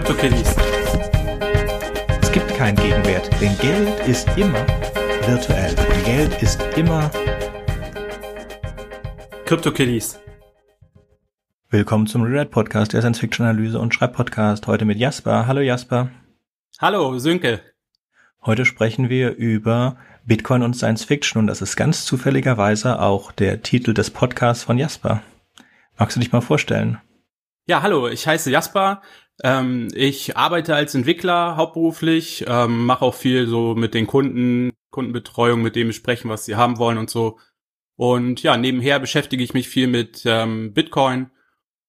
CryptoKitties. Es gibt keinen Gegenwert, denn Geld ist immer virtuell. Geld ist immer CryptoKitties. Willkommen zum Reread Podcast, der Science-Fiction-Analyse und Schreibpodcast. Heute mit Jasper. Hallo Jasper. Hallo Sönke. Heute sprechen wir über Bitcoin und Science Fiction und das ist ganz zufälligerweise auch der Titel des Podcasts von Jasper. Magst du dich mal vorstellen? Ja, hallo, ich heiße Jasper. Ähm, ich arbeite als Entwickler hauptberuflich, ähm, mache auch viel so mit den Kunden, Kundenbetreuung, mit denen besprechen, was sie haben wollen und so. Und ja, nebenher beschäftige ich mich viel mit ähm, Bitcoin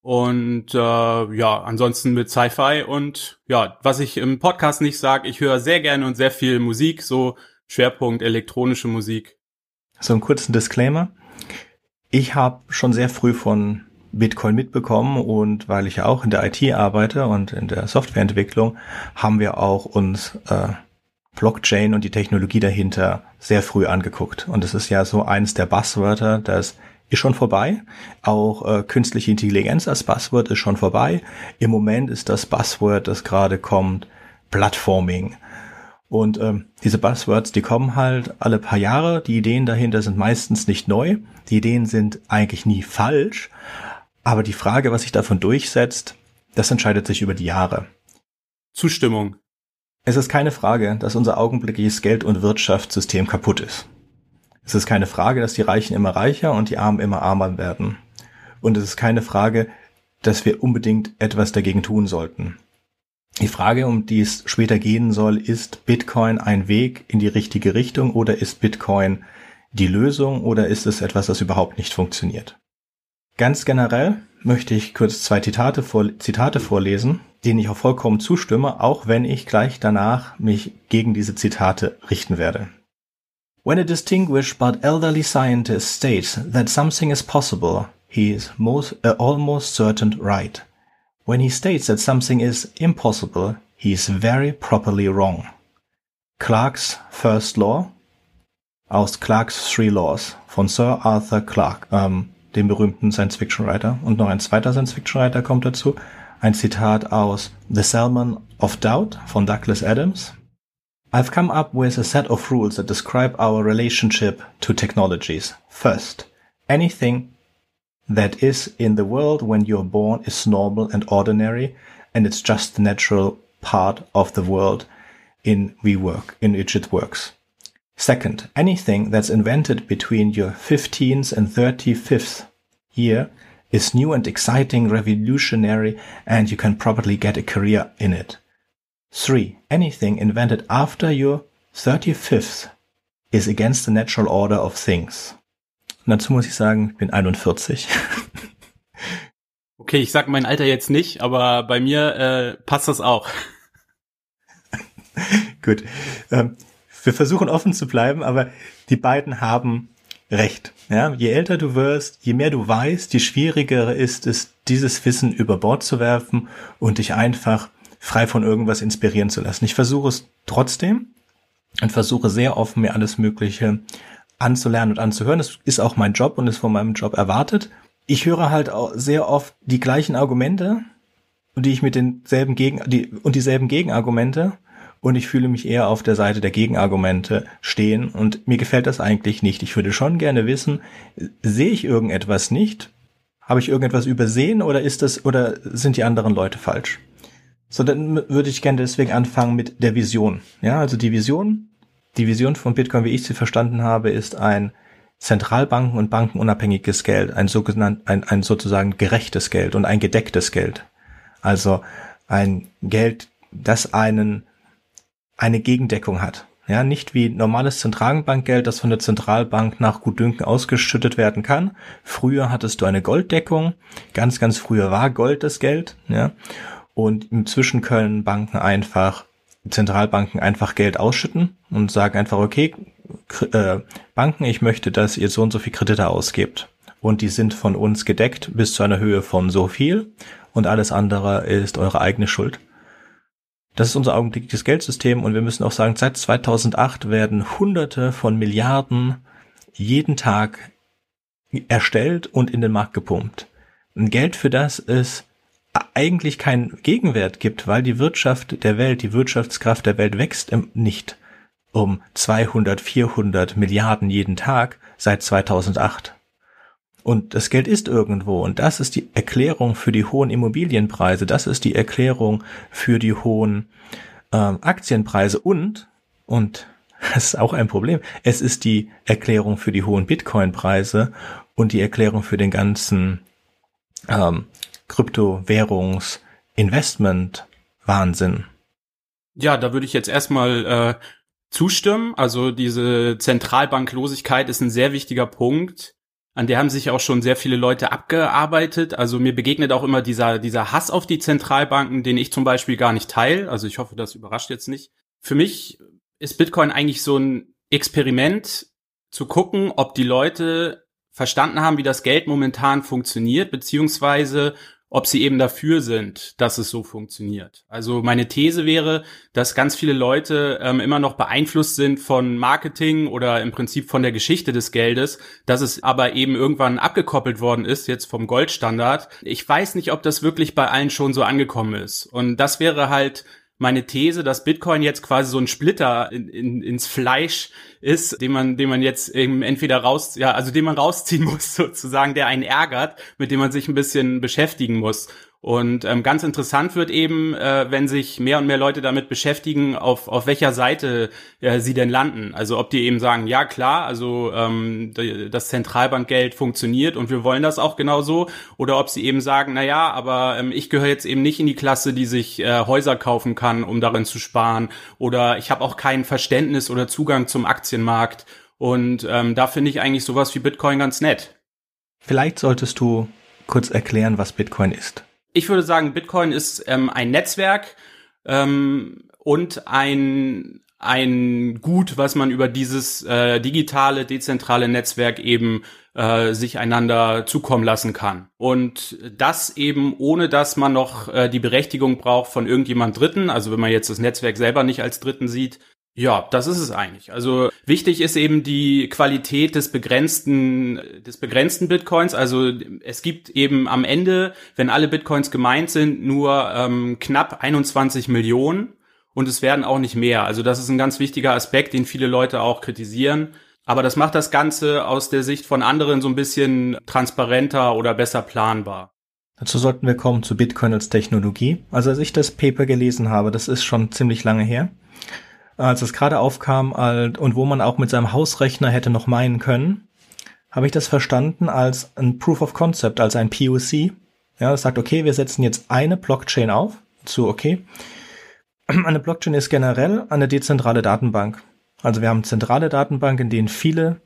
und äh, ja, ansonsten mit Sci-Fi und ja, was ich im Podcast nicht sage, ich höre sehr gerne und sehr viel Musik, so Schwerpunkt elektronische Musik. So einen kurzen Disclaimer. Ich habe schon sehr früh von Bitcoin mitbekommen und weil ich ja auch in der IT arbeite und in der Softwareentwicklung, haben wir auch uns äh, Blockchain und die Technologie dahinter sehr früh angeguckt. Und es ist ja so eines der Buzzwörter, das ist schon vorbei. Auch äh, künstliche Intelligenz als Buzzword ist schon vorbei. Im Moment ist das Buzzword, das gerade kommt, Plattforming. Und ähm, diese Buzzwords, die kommen halt alle paar Jahre. Die Ideen dahinter sind meistens nicht neu. Die Ideen sind eigentlich nie falsch. Aber die Frage, was sich davon durchsetzt, das entscheidet sich über die Jahre. Zustimmung. Es ist keine Frage, dass unser augenblickliches Geld- und Wirtschaftssystem kaputt ist. Es ist keine Frage, dass die Reichen immer reicher und die Armen immer armer werden. Und es ist keine Frage, dass wir unbedingt etwas dagegen tun sollten. Die Frage, um die es später gehen soll, ist Bitcoin ein Weg in die richtige Richtung oder ist Bitcoin die Lösung oder ist es etwas, das überhaupt nicht funktioniert? Ganz generell möchte ich kurz zwei Zitate, vor, Zitate vorlesen, denen ich auch vollkommen zustimme, auch wenn ich gleich danach mich gegen diese Zitate richten werde. When a distinguished but elderly scientist states that something is possible, he is most, uh, almost certain right. When he states that something is impossible, he is very properly wrong. Clark's First Law aus Clark's Three Laws von Sir Arthur Clarke, ähm, dem berühmten Science-Fiction-Writer. Und noch ein zweiter Science-Fiction-Writer kommt dazu. Ein Zitat aus The Salmon of Doubt von Douglas Adams. I've come up with a set of rules that describe our relationship to technologies. First, anything that is in the world when you're born is normal and ordinary, and it's just the natural part of the world in we work, in which it works. Second, anything that's invented between your 15th and 35th year is new and exciting, revolutionary, and you can probably get a career in it. Three, anything invented after your 35th is against the natural order of things. Und dazu muss ich sagen, ich bin 41. okay, ich sag mein Alter jetzt nicht, aber bei mir äh, passt das auch. Gut. Ähm, wir versuchen offen zu bleiben, aber die beiden haben recht. Ja, je älter du wirst, je mehr du weißt, je schwieriger ist es, dieses Wissen über Bord zu werfen und dich einfach frei von irgendwas inspirieren zu lassen. Ich versuche es trotzdem und versuche sehr offen, mir alles Mögliche anzulernen und anzuhören. Das ist auch mein Job und ist von meinem Job erwartet. Ich höre halt auch sehr oft die gleichen Argumente, die ich mit denselben Gegen, die, und dieselben Gegenargumente und ich fühle mich eher auf der Seite der Gegenargumente stehen und mir gefällt das eigentlich nicht. Ich würde schon gerne wissen, sehe ich irgendetwas nicht? Habe ich irgendetwas übersehen oder ist das oder sind die anderen Leute falsch? So, dann würde ich gerne deswegen anfangen mit der Vision. Ja, also die Vision die Vision von Bitcoin, wie ich sie verstanden habe, ist ein Zentralbanken- und bankenunabhängiges Geld, ein sogenannt, ein, ein sozusagen gerechtes Geld und ein gedecktes Geld. Also ein Geld, das einen, eine Gegendeckung hat. Ja, nicht wie normales Zentralbankgeld, das von der Zentralbank nach Gutdünken ausgeschüttet werden kann. Früher hattest du eine Golddeckung. Ganz, ganz früher war Gold das Geld. Ja. Und inzwischen können Banken einfach Zentralbanken einfach Geld ausschütten und sagen einfach, okay, äh, Banken, ich möchte, dass ihr so und so viel Kredite ausgebt. Und die sind von uns gedeckt bis zu einer Höhe von so viel und alles andere ist eure eigene Schuld. Das ist unser augenblickliches Geldsystem und wir müssen auch sagen, seit 2008 werden Hunderte von Milliarden jeden Tag erstellt und in den Markt gepumpt. Ein Geld für das es eigentlich keinen Gegenwert gibt, weil die Wirtschaft der Welt, die Wirtschaftskraft der Welt wächst nicht um 200, 400 Milliarden jeden Tag seit 2008. Und das Geld ist irgendwo. Und das ist die Erklärung für die hohen Immobilienpreise. Das ist die Erklärung für die hohen ähm, Aktienpreise. Und, und das ist auch ein Problem, es ist die Erklärung für die hohen Bitcoin-Preise und die Erklärung für den ganzen ähm, Kryptowährungs-Investment-Wahnsinn. Ja, da würde ich jetzt erstmal äh, zustimmen. Also diese Zentralbanklosigkeit ist ein sehr wichtiger Punkt. An der haben sich auch schon sehr viele Leute abgearbeitet. Also mir begegnet auch immer dieser, dieser Hass auf die Zentralbanken, den ich zum Beispiel gar nicht teile. Also ich hoffe, das überrascht jetzt nicht. Für mich ist Bitcoin eigentlich so ein Experiment zu gucken, ob die Leute verstanden haben, wie das Geld momentan funktioniert, beziehungsweise ob sie eben dafür sind, dass es so funktioniert. Also meine These wäre, dass ganz viele Leute ähm, immer noch beeinflusst sind von Marketing oder im Prinzip von der Geschichte des Geldes, dass es aber eben irgendwann abgekoppelt worden ist, jetzt vom Goldstandard. Ich weiß nicht, ob das wirklich bei allen schon so angekommen ist. Und das wäre halt meine These, dass Bitcoin jetzt quasi so ein Splitter in, in, ins Fleisch ist, den man, den man jetzt eben entweder raus, ja, also den man rausziehen muss sozusagen, der einen ärgert, mit dem man sich ein bisschen beschäftigen muss. Und ähm, ganz interessant wird eben, äh, wenn sich mehr und mehr Leute damit beschäftigen, auf, auf welcher Seite äh, sie denn landen. Also ob die eben sagen, ja klar, also ähm, das Zentralbankgeld funktioniert und wir wollen das auch genauso, oder ob sie eben sagen, na ja, aber ähm, ich gehöre jetzt eben nicht in die Klasse, die sich äh, Häuser kaufen kann, um darin zu sparen, oder ich habe auch kein Verständnis oder Zugang zum Aktienmarkt. Und ähm, da finde ich eigentlich sowas wie Bitcoin ganz nett. Vielleicht solltest du kurz erklären, was Bitcoin ist ich würde sagen, Bitcoin ist ähm, ein Netzwerk ähm, und ein ein Gut, was man über dieses äh, digitale, dezentrale Netzwerk eben äh, sich einander zukommen lassen kann. Und das eben ohne, dass man noch äh, die Berechtigung braucht von irgendjemand Dritten, also wenn man jetzt das Netzwerk selber nicht als Dritten sieht, ja, das ist es eigentlich. Also wichtig ist eben die Qualität des begrenzten, des begrenzten Bitcoins. Also es gibt eben am Ende, wenn alle Bitcoins gemeint sind, nur ähm, knapp 21 Millionen und es werden auch nicht mehr. Also das ist ein ganz wichtiger Aspekt, den viele Leute auch kritisieren. Aber das macht das Ganze aus der Sicht von anderen so ein bisschen transparenter oder besser planbar. Dazu sollten wir kommen zu Bitcoin als Technologie. Also als ich das Paper gelesen habe, das ist schon ziemlich lange her als es gerade aufkam und wo man auch mit seinem Hausrechner hätte noch meinen können, habe ich das verstanden als ein Proof of Concept, als ein POC. Ja, das sagt, okay, wir setzen jetzt eine Blockchain auf. So, okay. Eine Blockchain ist generell eine dezentrale Datenbank. Also wir haben zentrale Datenbank, in denen viele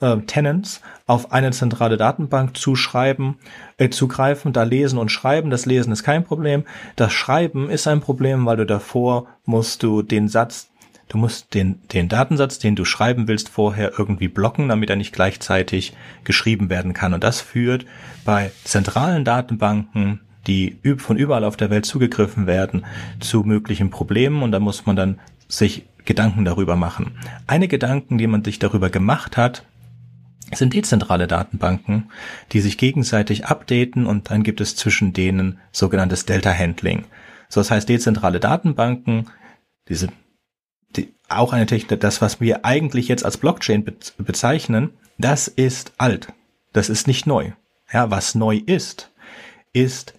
äh, Tenants auf eine zentrale Datenbank zuschreiben, äh, zugreifen, da lesen und schreiben. Das Lesen ist kein Problem. Das Schreiben ist ein Problem, weil du davor musst du den Satz Du musst den, den Datensatz, den du schreiben willst, vorher irgendwie blocken, damit er nicht gleichzeitig geschrieben werden kann. Und das führt bei zentralen Datenbanken, die von überall auf der Welt zugegriffen werden, zu möglichen Problemen. Und da muss man dann sich Gedanken darüber machen. Eine Gedanken, die man sich darüber gemacht hat, sind dezentrale Datenbanken, die sich gegenseitig updaten und dann gibt es zwischen denen sogenanntes Delta Handling. So, das heißt, dezentrale Datenbanken, diese die, auch eine Technik, das, was wir eigentlich jetzt als Blockchain be bezeichnen, das ist alt. Das ist nicht neu. Ja, was neu ist, ist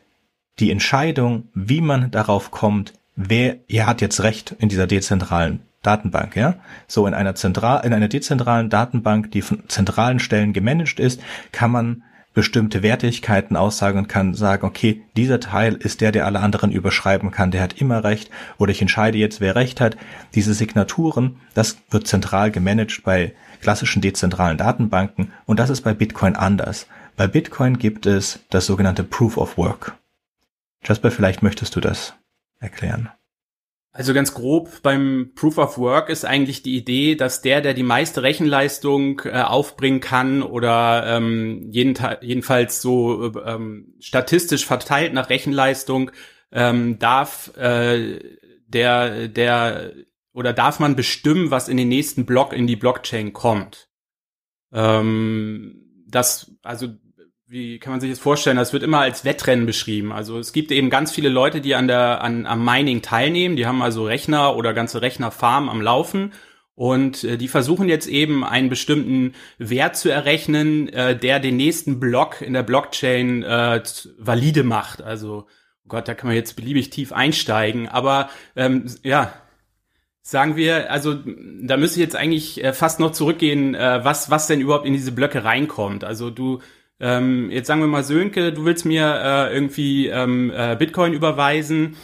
die Entscheidung, wie man darauf kommt, wer, ihr hat jetzt Recht in dieser dezentralen Datenbank, ja. So in einer zentral, in einer dezentralen Datenbank, die von zentralen Stellen gemanagt ist, kann man bestimmte Wertigkeiten aussagen und kann sagen, okay, dieser Teil ist der, der alle anderen überschreiben kann, der hat immer recht oder ich entscheide jetzt, wer recht hat. Diese Signaturen, das wird zentral gemanagt bei klassischen dezentralen Datenbanken und das ist bei Bitcoin anders. Bei Bitcoin gibt es das sogenannte Proof of Work. Jasper, vielleicht möchtest du das erklären. Also ganz grob beim Proof of Work ist eigentlich die Idee, dass der, der die meiste Rechenleistung äh, aufbringen kann oder ähm, jeden, jedenfalls so ähm, statistisch verteilt nach Rechenleistung, ähm, darf äh, der, der oder darf man bestimmen, was in den nächsten Block in die Blockchain kommt. Ähm, das, also wie kann man sich das vorstellen? Das wird immer als Wettrennen beschrieben. Also es gibt eben ganz viele Leute, die an der an am Mining teilnehmen. Die haben also Rechner oder ganze Rechnerfarmen am Laufen und äh, die versuchen jetzt eben einen bestimmten Wert zu errechnen, äh, der den nächsten Block in der Blockchain äh, valide macht. Also oh Gott, da kann man jetzt beliebig tief einsteigen. Aber ähm, ja, sagen wir, also da müsste ich jetzt eigentlich äh, fast noch zurückgehen, äh, was was denn überhaupt in diese Blöcke reinkommt. Also du ähm, jetzt sagen wir mal Sönke, du willst mir äh, irgendwie ähm, äh, Bitcoin überweisen.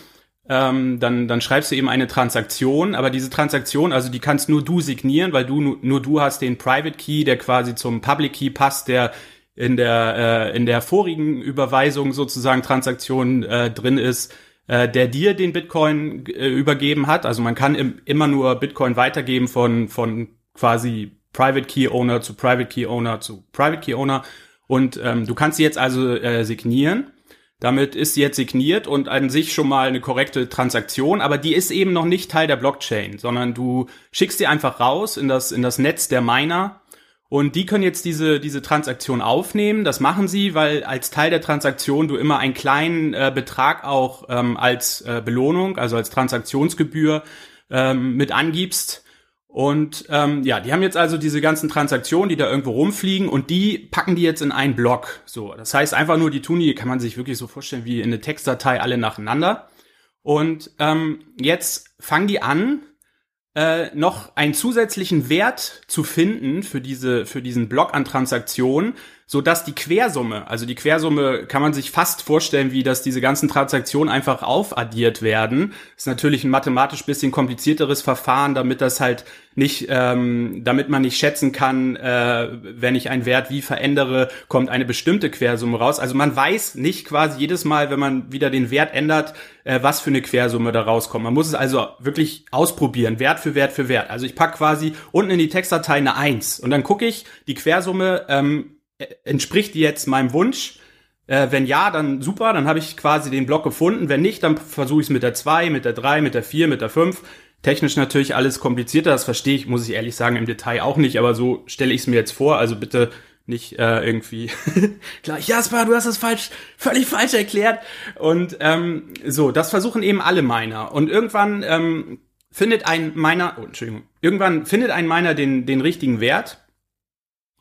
Ähm, dann, dann schreibst du eben eine Transaktion, aber diese Transaktion, also die kannst nur du signieren, weil du nur du hast den Private Key, der quasi zum Public Key passt, der in der äh, in der vorigen Überweisung sozusagen Transaktion äh, drin ist, äh, der dir den Bitcoin äh, übergeben hat. Also man kann im, immer nur Bitcoin weitergeben von von quasi Private Key Owner zu Private Key Owner zu Private Key Owner und ähm, du kannst sie jetzt also äh, signieren. Damit ist sie jetzt signiert und an sich schon mal eine korrekte Transaktion, aber die ist eben noch nicht Teil der Blockchain, sondern du schickst sie einfach raus in das, in das Netz der Miner. Und die können jetzt diese, diese Transaktion aufnehmen. Das machen sie, weil als Teil der Transaktion du immer einen kleinen äh, Betrag auch ähm, als äh, Belohnung, also als Transaktionsgebühr ähm, mit angibst und ähm, ja, die haben jetzt also diese ganzen Transaktionen, die da irgendwo rumfliegen und die packen die jetzt in einen Block. So, das heißt einfach nur, die tun die, kann man sich wirklich so vorstellen wie in eine Textdatei alle nacheinander. Und ähm, jetzt fangen die an, äh, noch einen zusätzlichen Wert zu finden für diese für diesen Block an Transaktionen, so dass die Quersumme, also die Quersumme kann man sich fast vorstellen, wie dass diese ganzen Transaktionen einfach aufaddiert werden. ist natürlich ein mathematisch bisschen komplizierteres Verfahren, damit das halt nicht, ähm, damit man nicht schätzen kann, äh, wenn ich einen Wert wie verändere, kommt eine bestimmte Quersumme raus. Also man weiß nicht quasi jedes Mal, wenn man wieder den Wert ändert, äh, was für eine Quersumme da rauskommt. Man muss es also wirklich ausprobieren, Wert für Wert für Wert. Also ich pack quasi unten in die Textdatei eine Eins und dann gucke ich die Quersumme ähm, äh, entspricht die jetzt meinem Wunsch? Äh, wenn ja, dann super, dann habe ich quasi den Block gefunden. Wenn nicht, dann versuche ich es mit der 2, mit der 3, mit der 4, mit der 5. Technisch natürlich alles komplizierter, das verstehe ich, muss ich ehrlich sagen, im Detail auch nicht, aber so stelle ich es mir jetzt vor. Also bitte nicht äh, irgendwie gleich, Jasper, du hast es falsch, völlig falsch erklärt. Und ähm, so, das versuchen eben alle Miner. Und irgendwann ähm, findet ein Miner, oh, Entschuldigung, irgendwann findet ein Miner den, den richtigen Wert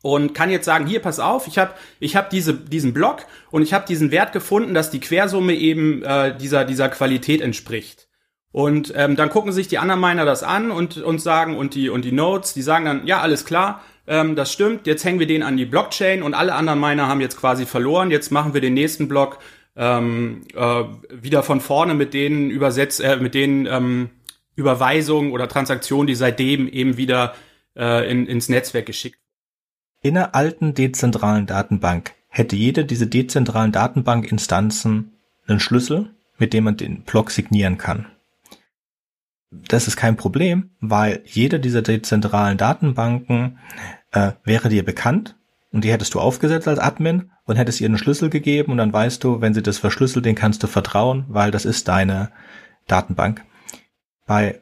und kann jetzt sagen, hier, pass auf, ich habe ich hab diese, diesen Block und ich habe diesen Wert gefunden, dass die Quersumme eben äh, dieser, dieser Qualität entspricht. Und ähm, dann gucken sich die anderen Miner das an und, und sagen, und die, und die Nodes, die sagen dann, ja, alles klar, ähm, das stimmt, jetzt hängen wir den an die Blockchain und alle anderen Miner haben jetzt quasi verloren, jetzt machen wir den nächsten Block ähm, äh, wieder von vorne mit denen übersetzt, äh, mit den ähm, Überweisungen oder Transaktionen, die seitdem eben wieder äh, in, ins Netzwerk geschickt in einer alten dezentralen Datenbank hätte jede dieser dezentralen Datenbankinstanzen einen Schlüssel, mit dem man den Block signieren kann. Das ist kein Problem, weil jede dieser dezentralen Datenbanken äh, wäre dir bekannt und die hättest du aufgesetzt als Admin und hättest ihr einen Schlüssel gegeben und dann weißt du, wenn sie das verschlüsselt, den kannst du vertrauen, weil das ist deine Datenbank. Bei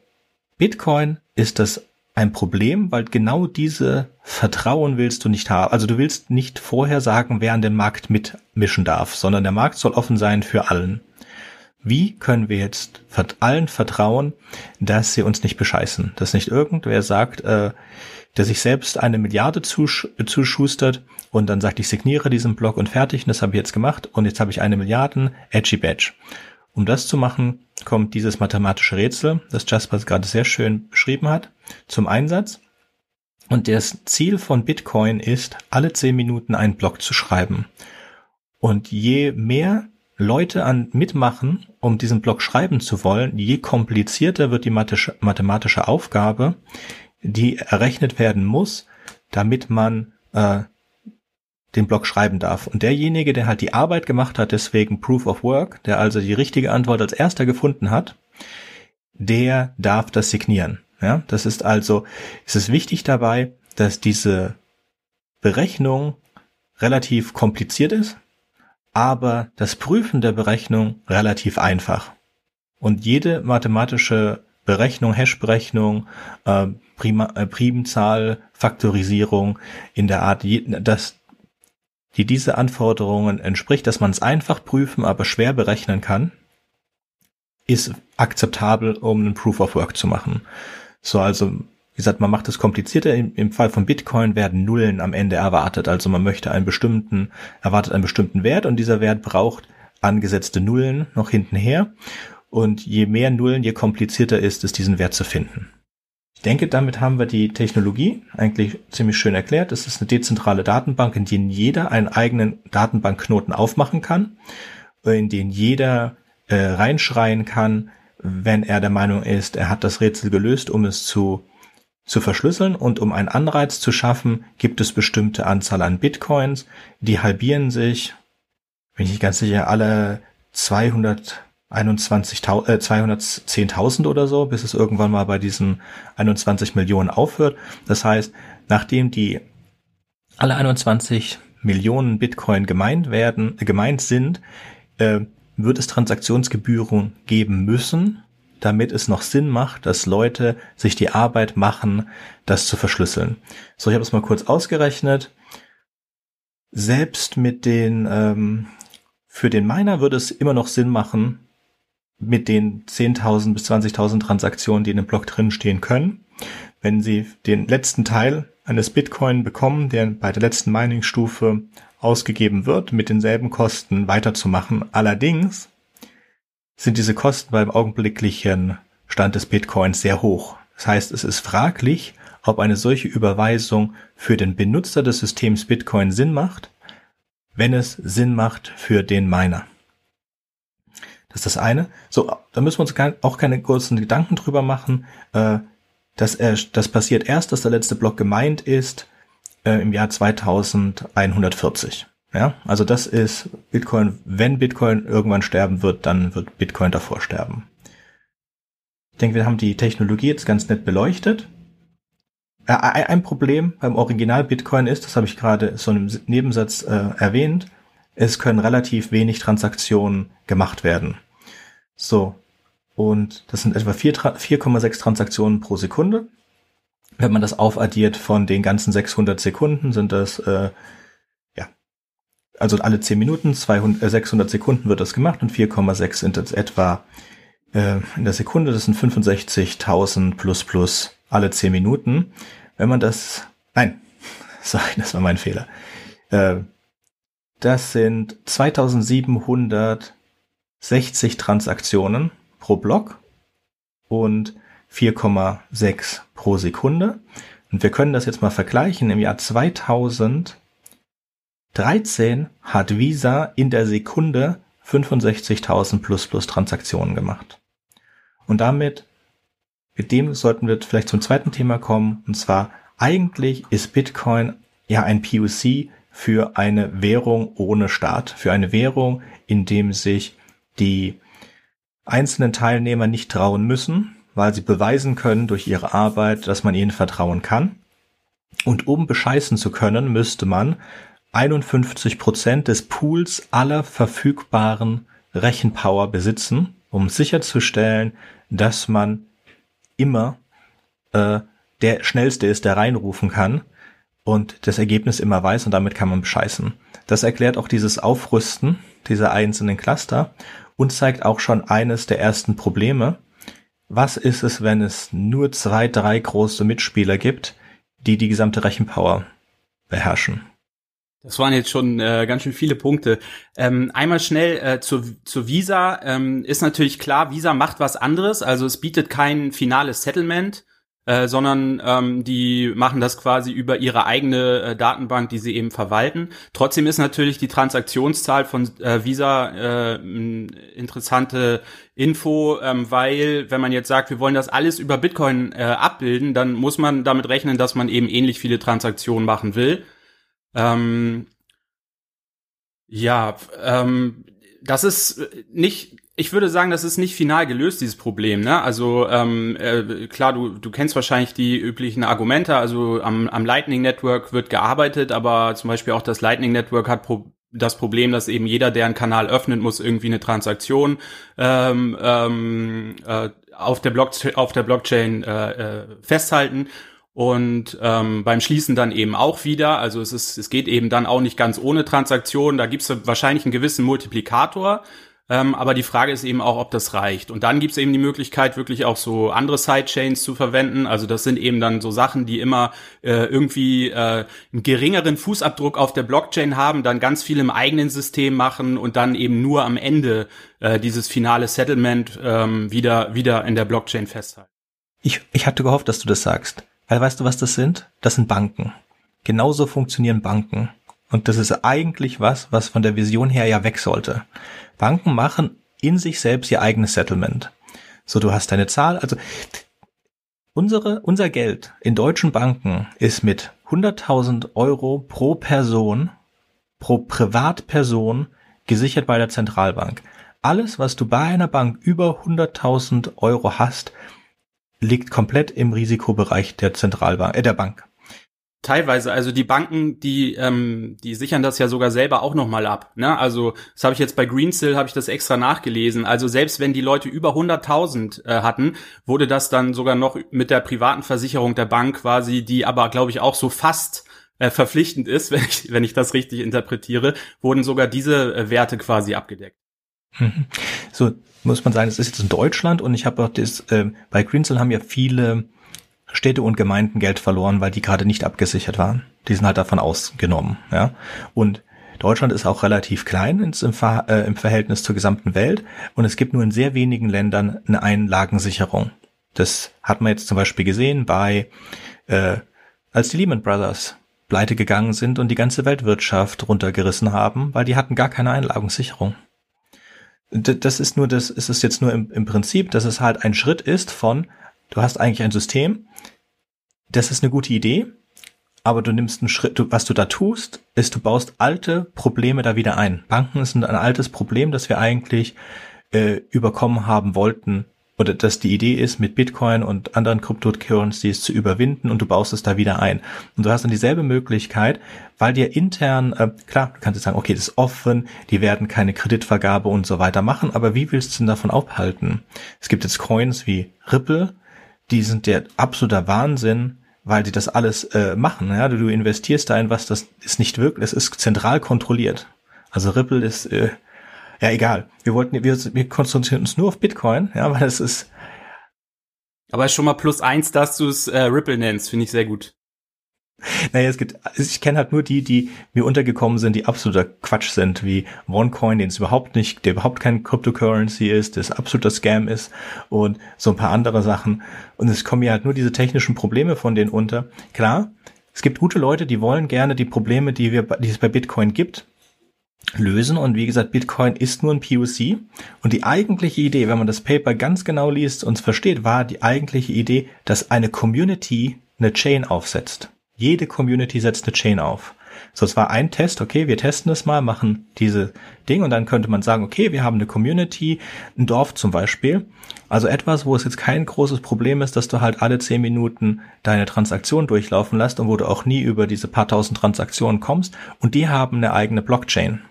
Bitcoin ist das ein Problem, weil genau diese Vertrauen willst du nicht haben. Also du willst nicht vorher sagen, wer an dem Markt mitmischen darf, sondern der Markt soll offen sein für allen. Wie können wir jetzt allen vertrauen, dass sie uns nicht bescheißen? Dass nicht irgendwer sagt, äh, der sich selbst eine Milliarde zusch zuschustert und dann sagt, ich signiere diesen Block und fertig, und das habe ich jetzt gemacht und jetzt habe ich eine Milliarden, edgy badge. Um das zu machen, kommt dieses mathematische Rätsel, das Jasper gerade sehr schön beschrieben hat, zum Einsatz. Und das Ziel von Bitcoin ist, alle zehn Minuten einen Block zu schreiben. Und je mehr Leute an mitmachen, um diesen Block schreiben zu wollen, je komplizierter wird die mathematische Aufgabe, die errechnet werden muss, damit man äh, den Block schreiben darf. Und derjenige, der halt die Arbeit gemacht hat, deswegen Proof of Work, der also die richtige Antwort als erster gefunden hat, der darf das signieren. Ja, das ist also, es ist wichtig dabei, dass diese Berechnung relativ kompliziert ist, aber das Prüfen der Berechnung relativ einfach. Und jede mathematische Berechnung, Hash-Berechnung, äh, äh, Primzahl, Faktorisierung in der Art, das die diese Anforderungen entspricht, dass man es einfach prüfen, aber schwer berechnen kann, ist akzeptabel, um einen Proof of Work zu machen. So, also, wie gesagt, man macht es komplizierter. Im, Im, Fall von Bitcoin werden Nullen am Ende erwartet. Also man möchte einen bestimmten, erwartet einen bestimmten Wert und dieser Wert braucht angesetzte Nullen noch hintenher. Und je mehr Nullen, je komplizierter ist es, diesen Wert zu finden. Ich denke, damit haben wir die Technologie eigentlich ziemlich schön erklärt. Es ist eine dezentrale Datenbank, in der jeder einen eigenen Datenbankknoten aufmachen kann, in den jeder äh, reinschreien kann, wenn er der Meinung ist, er hat das Rätsel gelöst, um es zu, zu verschlüsseln und um einen Anreiz zu schaffen, gibt es bestimmte Anzahl an Bitcoins, die halbieren sich, bin ich nicht ganz sicher, alle 200 21.000, äh, 210.000 oder so, bis es irgendwann mal bei diesen 21 Millionen aufhört. Das heißt, nachdem die alle 21 Millionen Bitcoin gemeint werden, äh, gemeint sind, äh, wird es Transaktionsgebühren geben müssen, damit es noch Sinn macht, dass Leute sich die Arbeit machen, das zu verschlüsseln. So, ich habe es mal kurz ausgerechnet. Selbst mit den, ähm, für den Miner würde es immer noch Sinn machen, mit den 10.000 bis 20.000 Transaktionen, die in dem Block drinstehen können, wenn Sie den letzten Teil eines Bitcoin bekommen, der bei der letzten Mining-Stufe ausgegeben wird, mit denselben Kosten weiterzumachen. Allerdings sind diese Kosten beim augenblicklichen Stand des Bitcoins sehr hoch. Das heißt, es ist fraglich, ob eine solche Überweisung für den Benutzer des Systems Bitcoin Sinn macht, wenn es Sinn macht für den Miner. Das ist das eine. So, da müssen wir uns auch keine großen Gedanken drüber machen. Äh, dass er, das passiert erst, dass der letzte Block gemeint ist äh, im Jahr 2140. Ja, also das ist Bitcoin. Wenn Bitcoin irgendwann sterben wird, dann wird Bitcoin davor sterben. Ich denke, wir haben die Technologie jetzt ganz nett beleuchtet. Äh, ein Problem beim Original Bitcoin ist, das habe ich gerade so im Nebensatz äh, erwähnt, es können relativ wenig Transaktionen gemacht werden. So. Und das sind etwa 4,6 Transaktionen pro Sekunde. Wenn man das aufaddiert von den ganzen 600 Sekunden, sind das, äh, ja, also alle 10 Minuten, 200, äh, 600 Sekunden wird das gemacht und 4,6 sind jetzt etwa äh, in der Sekunde. Das sind 65.000 plus plus alle 10 Minuten. Wenn man das, nein, sorry, das war mein Fehler. Äh, das sind 2760 Transaktionen pro Block und 4,6 pro Sekunde. Und wir können das jetzt mal vergleichen. Im Jahr 2013 hat Visa in der Sekunde 65.000 plus plus Transaktionen gemacht. Und damit, mit dem sollten wir vielleicht zum zweiten Thema kommen. Und zwar, eigentlich ist Bitcoin ja ein POC für eine Währung ohne Staat, für eine Währung, in dem sich die einzelnen Teilnehmer nicht trauen müssen, weil sie beweisen können durch ihre Arbeit, dass man ihnen vertrauen kann. Und um bescheißen zu können, müsste man 51 Prozent des Pools aller verfügbaren Rechenpower besitzen, um sicherzustellen, dass man immer äh, der schnellste ist, der reinrufen kann und das Ergebnis immer weiß und damit kann man bescheißen. Das erklärt auch dieses Aufrüsten dieser einzelnen Cluster und zeigt auch schon eines der ersten Probleme. Was ist es, wenn es nur zwei, drei große Mitspieler gibt, die die gesamte Rechenpower beherrschen? Das waren jetzt schon äh, ganz schön viele Punkte. Ähm, einmal schnell äh, zur, zur Visa. Ähm, ist natürlich klar, Visa macht was anderes. Also es bietet kein finales Settlement, äh, sondern ähm, die machen das quasi über ihre eigene äh, Datenbank, die sie eben verwalten. Trotzdem ist natürlich die Transaktionszahl von äh, Visa äh, interessante Info, ähm, weil wenn man jetzt sagt, wir wollen das alles über Bitcoin äh, abbilden, dann muss man damit rechnen, dass man eben ähnlich viele Transaktionen machen will. Ähm, ja, ähm, das ist nicht ich würde sagen, das ist nicht final gelöst, dieses Problem. Ne? Also ähm, äh, klar, du, du kennst wahrscheinlich die üblichen Argumente. Also am, am Lightning Network wird gearbeitet, aber zum Beispiel auch das Lightning Network hat pro das Problem, dass eben jeder, der einen Kanal öffnet, muss irgendwie eine Transaktion ähm, ähm, äh, auf der, Block auf der Blockchain äh, äh, festhalten. und ähm, beim Schließen dann eben auch wieder. Also es ist, es geht eben dann auch nicht ganz ohne Transaktionen. Da gibt es wahrscheinlich einen gewissen Multiplikator. Ähm, aber die Frage ist eben auch, ob das reicht. Und dann gibt es eben die Möglichkeit, wirklich auch so andere Sidechains zu verwenden. Also das sind eben dann so Sachen, die immer äh, irgendwie äh, einen geringeren Fußabdruck auf der Blockchain haben, dann ganz viel im eigenen System machen und dann eben nur am Ende äh, dieses finale Settlement ähm, wieder, wieder in der Blockchain festhalten. Ich, ich hatte gehofft, dass du das sagst. Weil weißt du, was das sind? Das sind Banken. Genauso funktionieren Banken. Und das ist eigentlich was, was von der Vision her ja weg sollte. Banken machen in sich selbst ihr eigenes Settlement. So, du hast deine Zahl, also unsere, unser Geld in deutschen Banken ist mit 100.000 Euro pro Person, pro Privatperson gesichert bei der Zentralbank. Alles, was du bei einer Bank über 100.000 Euro hast, liegt komplett im Risikobereich der Zentralbank, äh, der Bank. Teilweise, also die Banken, die ähm, die sichern das ja sogar selber auch noch mal ab. Ne? Also das habe ich jetzt bei Greensill habe ich das extra nachgelesen. Also selbst wenn die Leute über 100.000 äh, hatten, wurde das dann sogar noch mit der privaten Versicherung der Bank quasi, die aber glaube ich auch so fast äh, verpflichtend ist, wenn ich wenn ich das richtig interpretiere, wurden sogar diese äh, Werte quasi abgedeckt. Mhm. So, muss man sagen, es ist jetzt in Deutschland und ich habe auch das, äh, bei Greensill haben ja viele Städte und Gemeinden Geld verloren, weil die gerade nicht abgesichert waren. Die sind halt davon ausgenommen, ja. Und Deutschland ist auch relativ klein im, Ver äh, im Verhältnis zur gesamten Welt und es gibt nur in sehr wenigen Ländern eine Einlagensicherung. Das hat man jetzt zum Beispiel gesehen bei, äh, als die Lehman Brothers pleite gegangen sind und die ganze Weltwirtschaft runtergerissen haben, weil die hatten gar keine Einlagensicherung das ist nur das, ist es jetzt nur im, im Prinzip, dass es halt ein Schritt ist von, du hast eigentlich ein System, das ist eine gute Idee, aber du nimmst einen Schritt, du, was du da tust, ist, du baust alte Probleme da wieder ein. Banken sind ein altes Problem, das wir eigentlich äh, überkommen haben wollten oder dass die Idee ist, mit Bitcoin und anderen Cryptocurrencies zu überwinden und du baust es da wieder ein. Und du hast dann dieselbe Möglichkeit, weil dir intern, äh, klar, du kannst jetzt sagen, okay, das ist offen, die werden keine Kreditvergabe und so weiter machen, aber wie willst du denn davon abhalten? Es gibt jetzt Coins wie Ripple, die sind der absoluter Wahnsinn, weil die das alles äh, machen. Ja? Du, investierst da in was, das ist nicht wirklich, das ist zentral kontrolliert. Also Ripple ist äh, ja, egal. Wir wollten, wir, wir konzentrieren uns nur auf Bitcoin, ja, weil es ist. Aber schon mal plus eins, dass du es äh, Ripple nennst, finde ich sehr gut. Naja, es gibt, ich kenne halt nur die, die mir untergekommen sind, die absoluter Quatsch sind, wie OneCoin, den es überhaupt nicht, der überhaupt kein Cryptocurrency ist, das absoluter Scam ist und so ein paar andere Sachen. Und es kommen ja halt nur diese technischen Probleme von denen unter. Klar, es gibt gute Leute, die wollen gerne die Probleme, die wir, die es bei Bitcoin gibt, lösen. Und wie gesagt, Bitcoin ist nur ein POC. Und die eigentliche Idee, wenn man das Paper ganz genau liest und versteht, war die eigentliche Idee, dass eine Community eine Chain aufsetzt. Jede Community setzt eine Chain auf. So, es war ein Test, okay, wir testen es mal, machen diese Ding und dann könnte man sagen, okay, wir haben eine Community, ein Dorf zum Beispiel. Also etwas, wo es jetzt kein großes Problem ist, dass du halt alle zehn Minuten deine Transaktion durchlaufen lässt und wo du auch nie über diese paar tausend Transaktionen kommst und die haben eine eigene Blockchain.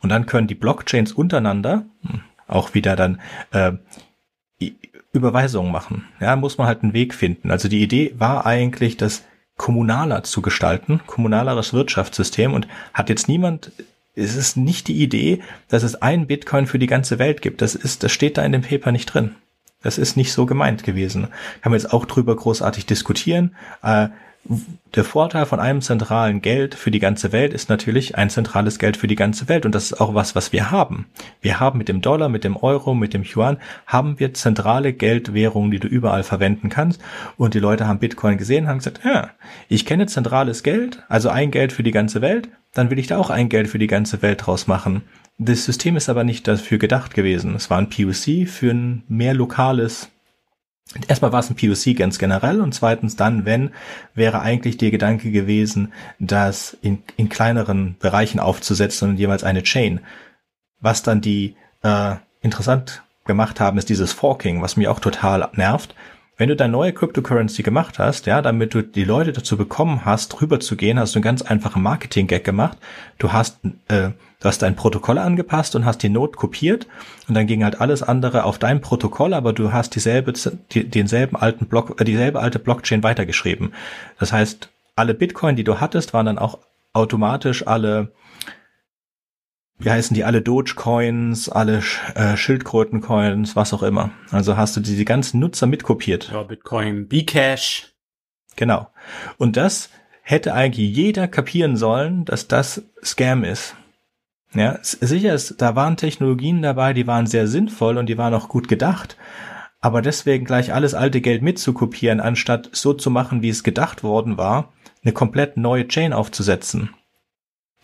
Und dann können die Blockchains untereinander hm, auch wieder dann äh, Überweisungen machen. Ja, muss man halt einen Weg finden. Also die Idee war eigentlich, das kommunaler zu gestalten, kommunaleres Wirtschaftssystem und hat jetzt niemand, es ist nicht die Idee, dass es ein Bitcoin für die ganze Welt gibt. Das ist, das steht da in dem Paper nicht drin. Das ist nicht so gemeint gewesen. Kann man jetzt auch drüber großartig diskutieren. Äh, der Vorteil von einem zentralen Geld für die ganze Welt ist natürlich ein zentrales Geld für die ganze Welt. Und das ist auch was, was wir haben. Wir haben mit dem Dollar, mit dem Euro, mit dem Yuan, haben wir zentrale Geldwährungen, die du überall verwenden kannst. Und die Leute haben Bitcoin gesehen, haben gesagt, ja, ich kenne zentrales Geld, also ein Geld für die ganze Welt, dann will ich da auch ein Geld für die ganze Welt draus machen. Das System ist aber nicht dafür gedacht gewesen. Es war ein POC für ein mehr lokales Erstmal war es ein POC ganz generell und zweitens dann, wenn, wäre eigentlich der Gedanke gewesen, das in, in kleineren Bereichen aufzusetzen und jeweils eine Chain. Was dann die äh, interessant gemacht haben, ist dieses Forking, was mich auch total nervt. Wenn du deine neue Cryptocurrency gemacht hast, ja, damit du die Leute dazu bekommen hast, rüber zu gehen, hast du einen ganz einfachen Marketing-Gag gemacht. Du hast äh, Du hast dein Protokoll angepasst und hast die Note kopiert und dann ging halt alles andere auf dein Protokoll, aber du hast dieselbe, die, denselben alten Block, äh, dieselbe alte Blockchain weitergeschrieben. Das heißt, alle Bitcoin, die du hattest, waren dann auch automatisch alle wie heißen die, alle Dogecoins, alle äh, Schildkrötencoins, was auch immer. Also hast du die, ganzen Nutzer mitkopiert. Ja, Bitcoin, Bcash. Genau. Und das hätte eigentlich jeder kapieren sollen, dass das Scam ist. Ja, sicher ist, da waren Technologien dabei, die waren sehr sinnvoll und die waren auch gut gedacht. Aber deswegen gleich alles alte Geld mitzukopieren, anstatt so zu machen, wie es gedacht worden war, eine komplett neue Chain aufzusetzen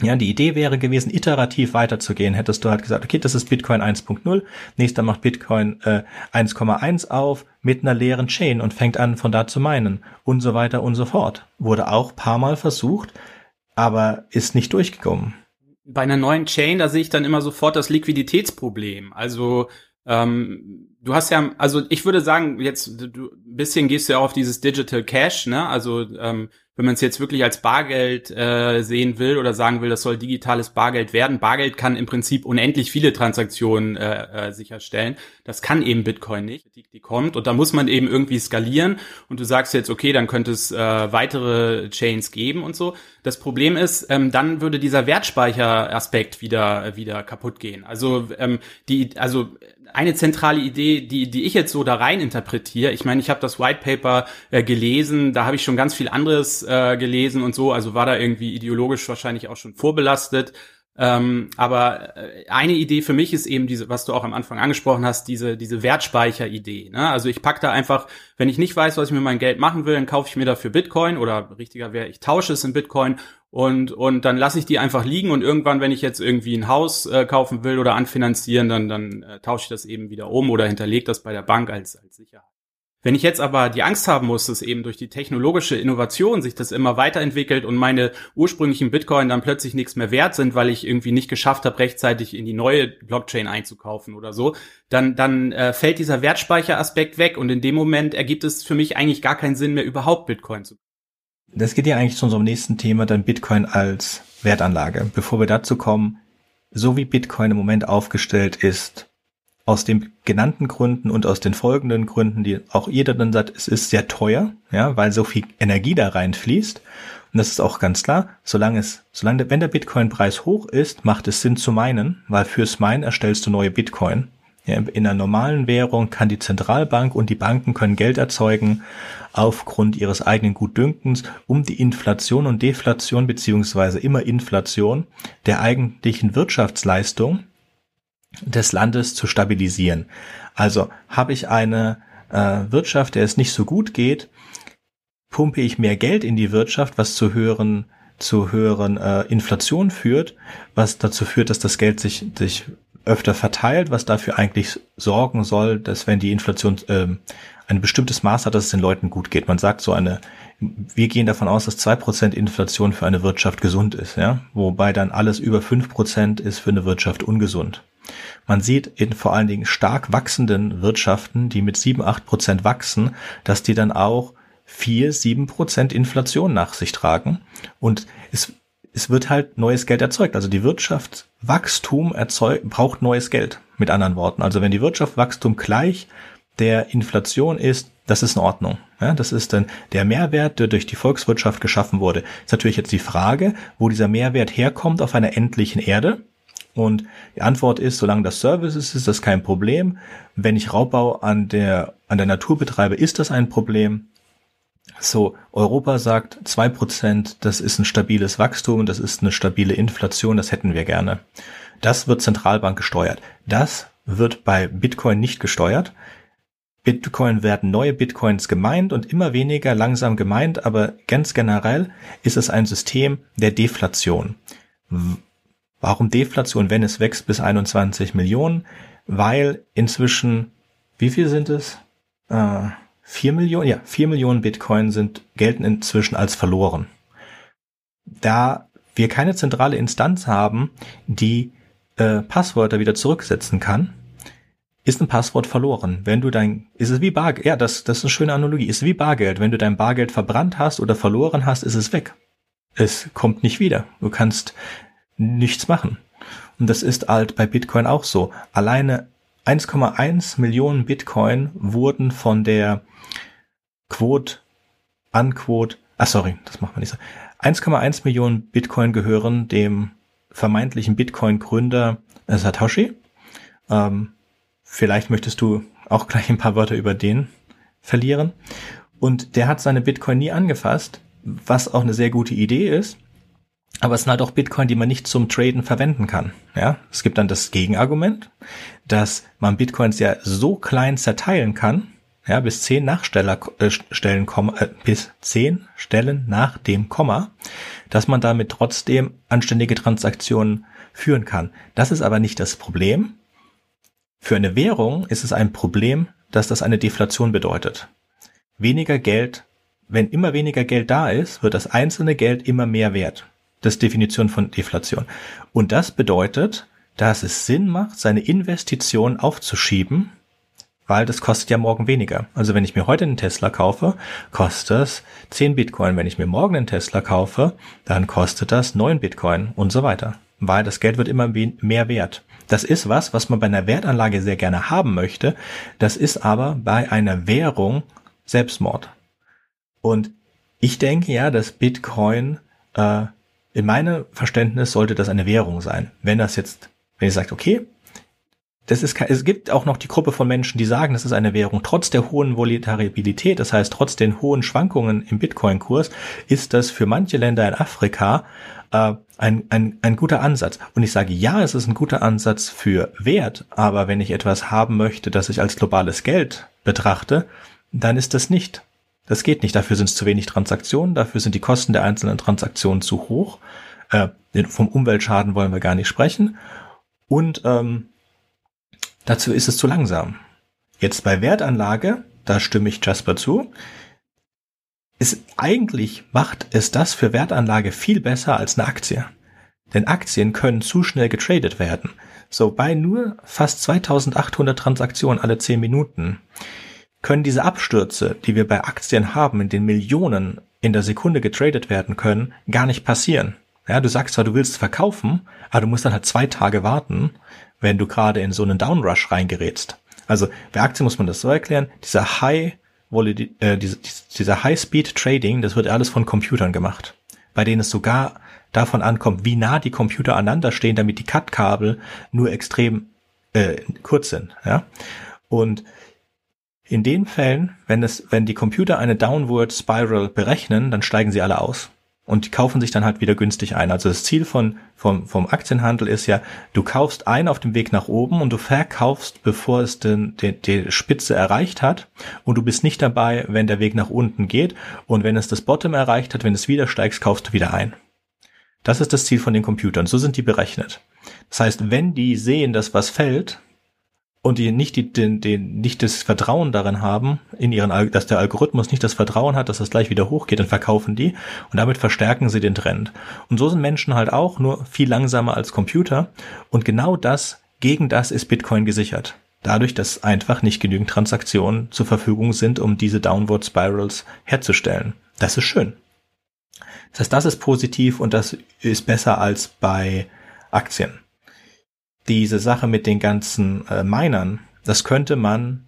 ja, die Idee wäre gewesen, iterativ weiterzugehen. Hättest du halt gesagt, okay, das ist Bitcoin 1.0, nächster macht Bitcoin äh, 1,1 auf mit einer leeren Chain und fängt an, von da zu meinen und so weiter und so fort. Wurde auch paar Mal versucht, aber ist nicht durchgekommen. Bei einer neuen Chain, da sehe ich dann immer sofort das Liquiditätsproblem. Also ähm, du hast ja, also ich würde sagen, jetzt du, ein bisschen gehst du ja auch auf dieses Digital Cash, ne? Also ähm, wenn man es jetzt wirklich als Bargeld äh, sehen will oder sagen will, das soll digitales Bargeld werden. Bargeld kann im Prinzip unendlich viele Transaktionen äh, äh, sicherstellen. Das kann eben Bitcoin nicht. Die, die kommt und da muss man eben irgendwie skalieren. Und du sagst jetzt, okay, dann könnte es äh, weitere Chains geben und so. Das Problem ist, ähm, dann würde dieser Wertspeicheraspekt wieder wieder kaputt gehen. Also ähm, die, also eine zentrale Idee, die, die ich jetzt so da rein interpretiere, ich meine, ich habe das White Paper äh, gelesen, da habe ich schon ganz viel anderes äh, gelesen und so, also war da irgendwie ideologisch wahrscheinlich auch schon vorbelastet. Ähm, aber äh, eine Idee für mich ist eben diese, was du auch am Anfang angesprochen hast, diese, diese Wertspeicher-Idee. Ne? Also ich pack da einfach, wenn ich nicht weiß, was ich mit meinem Geld machen will, dann kaufe ich mir dafür Bitcoin oder richtiger wäre, ich tausche es in Bitcoin und und dann lasse ich die einfach liegen und irgendwann, wenn ich jetzt irgendwie ein Haus äh, kaufen will oder anfinanzieren, dann dann äh, tausche ich das eben wieder um oder hinterlege das bei der Bank als als Sicherheit. Wenn ich jetzt aber die Angst haben muss, dass eben durch die technologische Innovation sich das immer weiterentwickelt und meine ursprünglichen Bitcoin dann plötzlich nichts mehr wert sind, weil ich irgendwie nicht geschafft habe, rechtzeitig in die neue Blockchain einzukaufen oder so, dann, dann äh, fällt dieser Wertspeicheraspekt weg und in dem Moment ergibt es für mich eigentlich gar keinen Sinn mehr, überhaupt Bitcoin zu das geht ja eigentlich zu unserem nächsten Thema, dann Bitcoin als Wertanlage. Bevor wir dazu kommen, so wie Bitcoin im Moment aufgestellt ist, aus den genannten Gründen und aus den folgenden Gründen, die auch jeder dann sagt, es ist sehr teuer, ja, weil so viel Energie da reinfließt. Und das ist auch ganz klar, solange es, solange, wenn der Bitcoin-Preis hoch ist, macht es Sinn zu meinen, weil fürs Meinen erstellst du neue Bitcoin. Ja, in einer normalen Währung kann die Zentralbank und die Banken können Geld erzeugen aufgrund ihres eigenen Gutdünkens, um die Inflation und Deflation beziehungsweise immer Inflation der eigentlichen Wirtschaftsleistung des Landes zu stabilisieren. Also habe ich eine äh, Wirtschaft, der es nicht so gut geht, pumpe ich mehr Geld in die Wirtschaft, was zu höheren zu höheren äh, Inflation führt, was dazu führt, dass das Geld sich, sich öfter verteilt, was dafür eigentlich sorgen soll, dass wenn die Inflation äh, ein bestimmtes Maß hat, dass es den Leuten gut geht. Man sagt so eine, wir gehen davon aus, dass zwei Prozent Inflation für eine Wirtschaft gesund ist, ja, wobei dann alles über fünf Prozent ist für eine Wirtschaft ungesund. Man sieht in vor allen Dingen stark wachsenden Wirtschaften, die mit sieben, acht Prozent wachsen, dass die dann auch vier, sieben Prozent Inflation nach sich tragen. Und es es wird halt neues Geld erzeugt. Also die Wirtschaftswachstum erzeugt, braucht neues Geld. Mit anderen Worten. Also wenn die Wirtschaftswachstum gleich der Inflation ist, das ist in Ordnung. Ja, das ist dann der Mehrwert, der durch die Volkswirtschaft geschaffen wurde. Ist natürlich jetzt die Frage, wo dieser Mehrwert herkommt auf einer endlichen Erde. Und die Antwort ist, solange das Service ist, ist das kein Problem. Wenn ich Raubbau an der, an der Natur betreibe, ist das ein Problem. So, Europa sagt zwei Prozent, das ist ein stabiles Wachstum, das ist eine stabile Inflation, das hätten wir gerne. Das wird Zentralbank gesteuert. Das wird bei Bitcoin nicht gesteuert. Bitcoin werden neue Bitcoins gemeint und immer weniger langsam gemeint, aber ganz generell ist es ein System der Deflation. Warum Deflation, wenn es wächst bis 21 Millionen? Weil inzwischen, wie viel sind es? Äh, Vier Millionen, ja, vier Millionen Bitcoin sind, gelten inzwischen als verloren. Da wir keine zentrale Instanz haben, die äh, Passwörter wieder zurücksetzen kann, ist ein Passwort verloren. Wenn du dein, ist es wie Bargeld, ja, das, das ist eine schöne Analogie, ist wie Bargeld. Wenn du dein Bargeld verbrannt hast oder verloren hast, ist es weg. Es kommt nicht wieder. Du kannst nichts machen. Und das ist halt bei Bitcoin auch so. Alleine 1,1 Millionen Bitcoin wurden von der Quote, Unquote, ah sorry, das macht man nicht so. 1,1 Millionen Bitcoin gehören dem vermeintlichen Bitcoin-Gründer Satoshi. Ähm, vielleicht möchtest du auch gleich ein paar Wörter über den verlieren. Und der hat seine Bitcoin nie angefasst, was auch eine sehr gute Idee ist. Aber es sind halt auch Bitcoin, die man nicht zum Traden verwenden kann. Ja, es gibt dann das Gegenargument, dass man Bitcoins ja so klein zerteilen kann, ja, bis zehn Nachsteller, äh, Stellen, äh, bis zehn Stellen nach dem Komma, dass man damit trotzdem anständige Transaktionen führen kann. Das ist aber nicht das Problem. Für eine Währung ist es ein Problem, dass das eine Deflation bedeutet. Weniger Geld, wenn immer weniger Geld da ist, wird das einzelne Geld immer mehr wert. Das Definition von Deflation. Und das bedeutet, dass es Sinn macht, seine Investition aufzuschieben weil das kostet ja morgen weniger. Also wenn ich mir heute einen Tesla kaufe, kostet es 10 Bitcoin. Wenn ich mir morgen einen Tesla kaufe, dann kostet das 9 Bitcoin und so weiter. Weil das Geld wird immer mehr wert. Das ist was, was man bei einer Wertanlage sehr gerne haben möchte. Das ist aber bei einer Währung Selbstmord. Und ich denke ja, dass Bitcoin, äh, in meinem Verständnis sollte das eine Währung sein. Wenn das jetzt, wenn ihr sagt, okay, das ist, es gibt auch noch die Gruppe von Menschen, die sagen, das ist eine Währung. Trotz der hohen Volatilität, das heißt trotz den hohen Schwankungen im Bitcoin-Kurs, ist das für manche Länder in Afrika äh, ein, ein, ein guter Ansatz. Und ich sage, ja, es ist ein guter Ansatz für Wert, aber wenn ich etwas haben möchte, das ich als globales Geld betrachte, dann ist das nicht. Das geht nicht. Dafür sind es zu wenig Transaktionen, dafür sind die Kosten der einzelnen Transaktionen zu hoch. Äh, vom Umweltschaden wollen wir gar nicht sprechen. Und ähm, Dazu ist es zu langsam. Jetzt bei Wertanlage, da stimme ich Jasper zu, ist eigentlich macht es das für Wertanlage viel besser als eine Aktie. Denn Aktien können zu schnell getradet werden. So bei nur fast 2800 Transaktionen alle 10 Minuten können diese Abstürze, die wir bei Aktien haben, in den Millionen in der Sekunde getradet werden können, gar nicht passieren. Ja, du sagst zwar, du willst verkaufen, aber du musst dann halt zwei Tage warten, wenn du gerade in so einen Downrush reingerätst. Also bei Aktien muss man das so erklären, dieser High äh, diese, dieser High-Speed Trading, das wird alles von Computern gemacht, bei denen es sogar davon ankommt, wie nah die Computer aneinander stehen, damit die Cut-Kabel nur extrem äh, kurz sind. Ja? Und in den Fällen, wenn es, wenn die Computer eine Downward Spiral berechnen, dann steigen sie alle aus und kaufen sich dann halt wieder günstig ein. Also das Ziel von, vom, vom Aktienhandel ist ja, du kaufst ein auf dem Weg nach oben und du verkaufst, bevor es den, den, die Spitze erreicht hat und du bist nicht dabei, wenn der Weg nach unten geht und wenn es das Bottom erreicht hat, wenn es wieder steigst, kaufst du wieder ein. Das ist das Ziel von den Computern. So sind die berechnet. Das heißt, wenn die sehen, dass was fällt, und die nicht die, den, den, nicht das Vertrauen darin haben, in ihren, dass der Algorithmus nicht das Vertrauen hat, dass das gleich wieder hochgeht, dann verkaufen die und damit verstärken sie den Trend. Und so sind Menschen halt auch nur viel langsamer als Computer und genau das, gegen das ist Bitcoin gesichert. Dadurch, dass einfach nicht genügend Transaktionen zur Verfügung sind, um diese Downward Spirals herzustellen. Das ist schön. Das heißt, das ist positiv und das ist besser als bei Aktien diese Sache mit den ganzen äh, Minern, das könnte man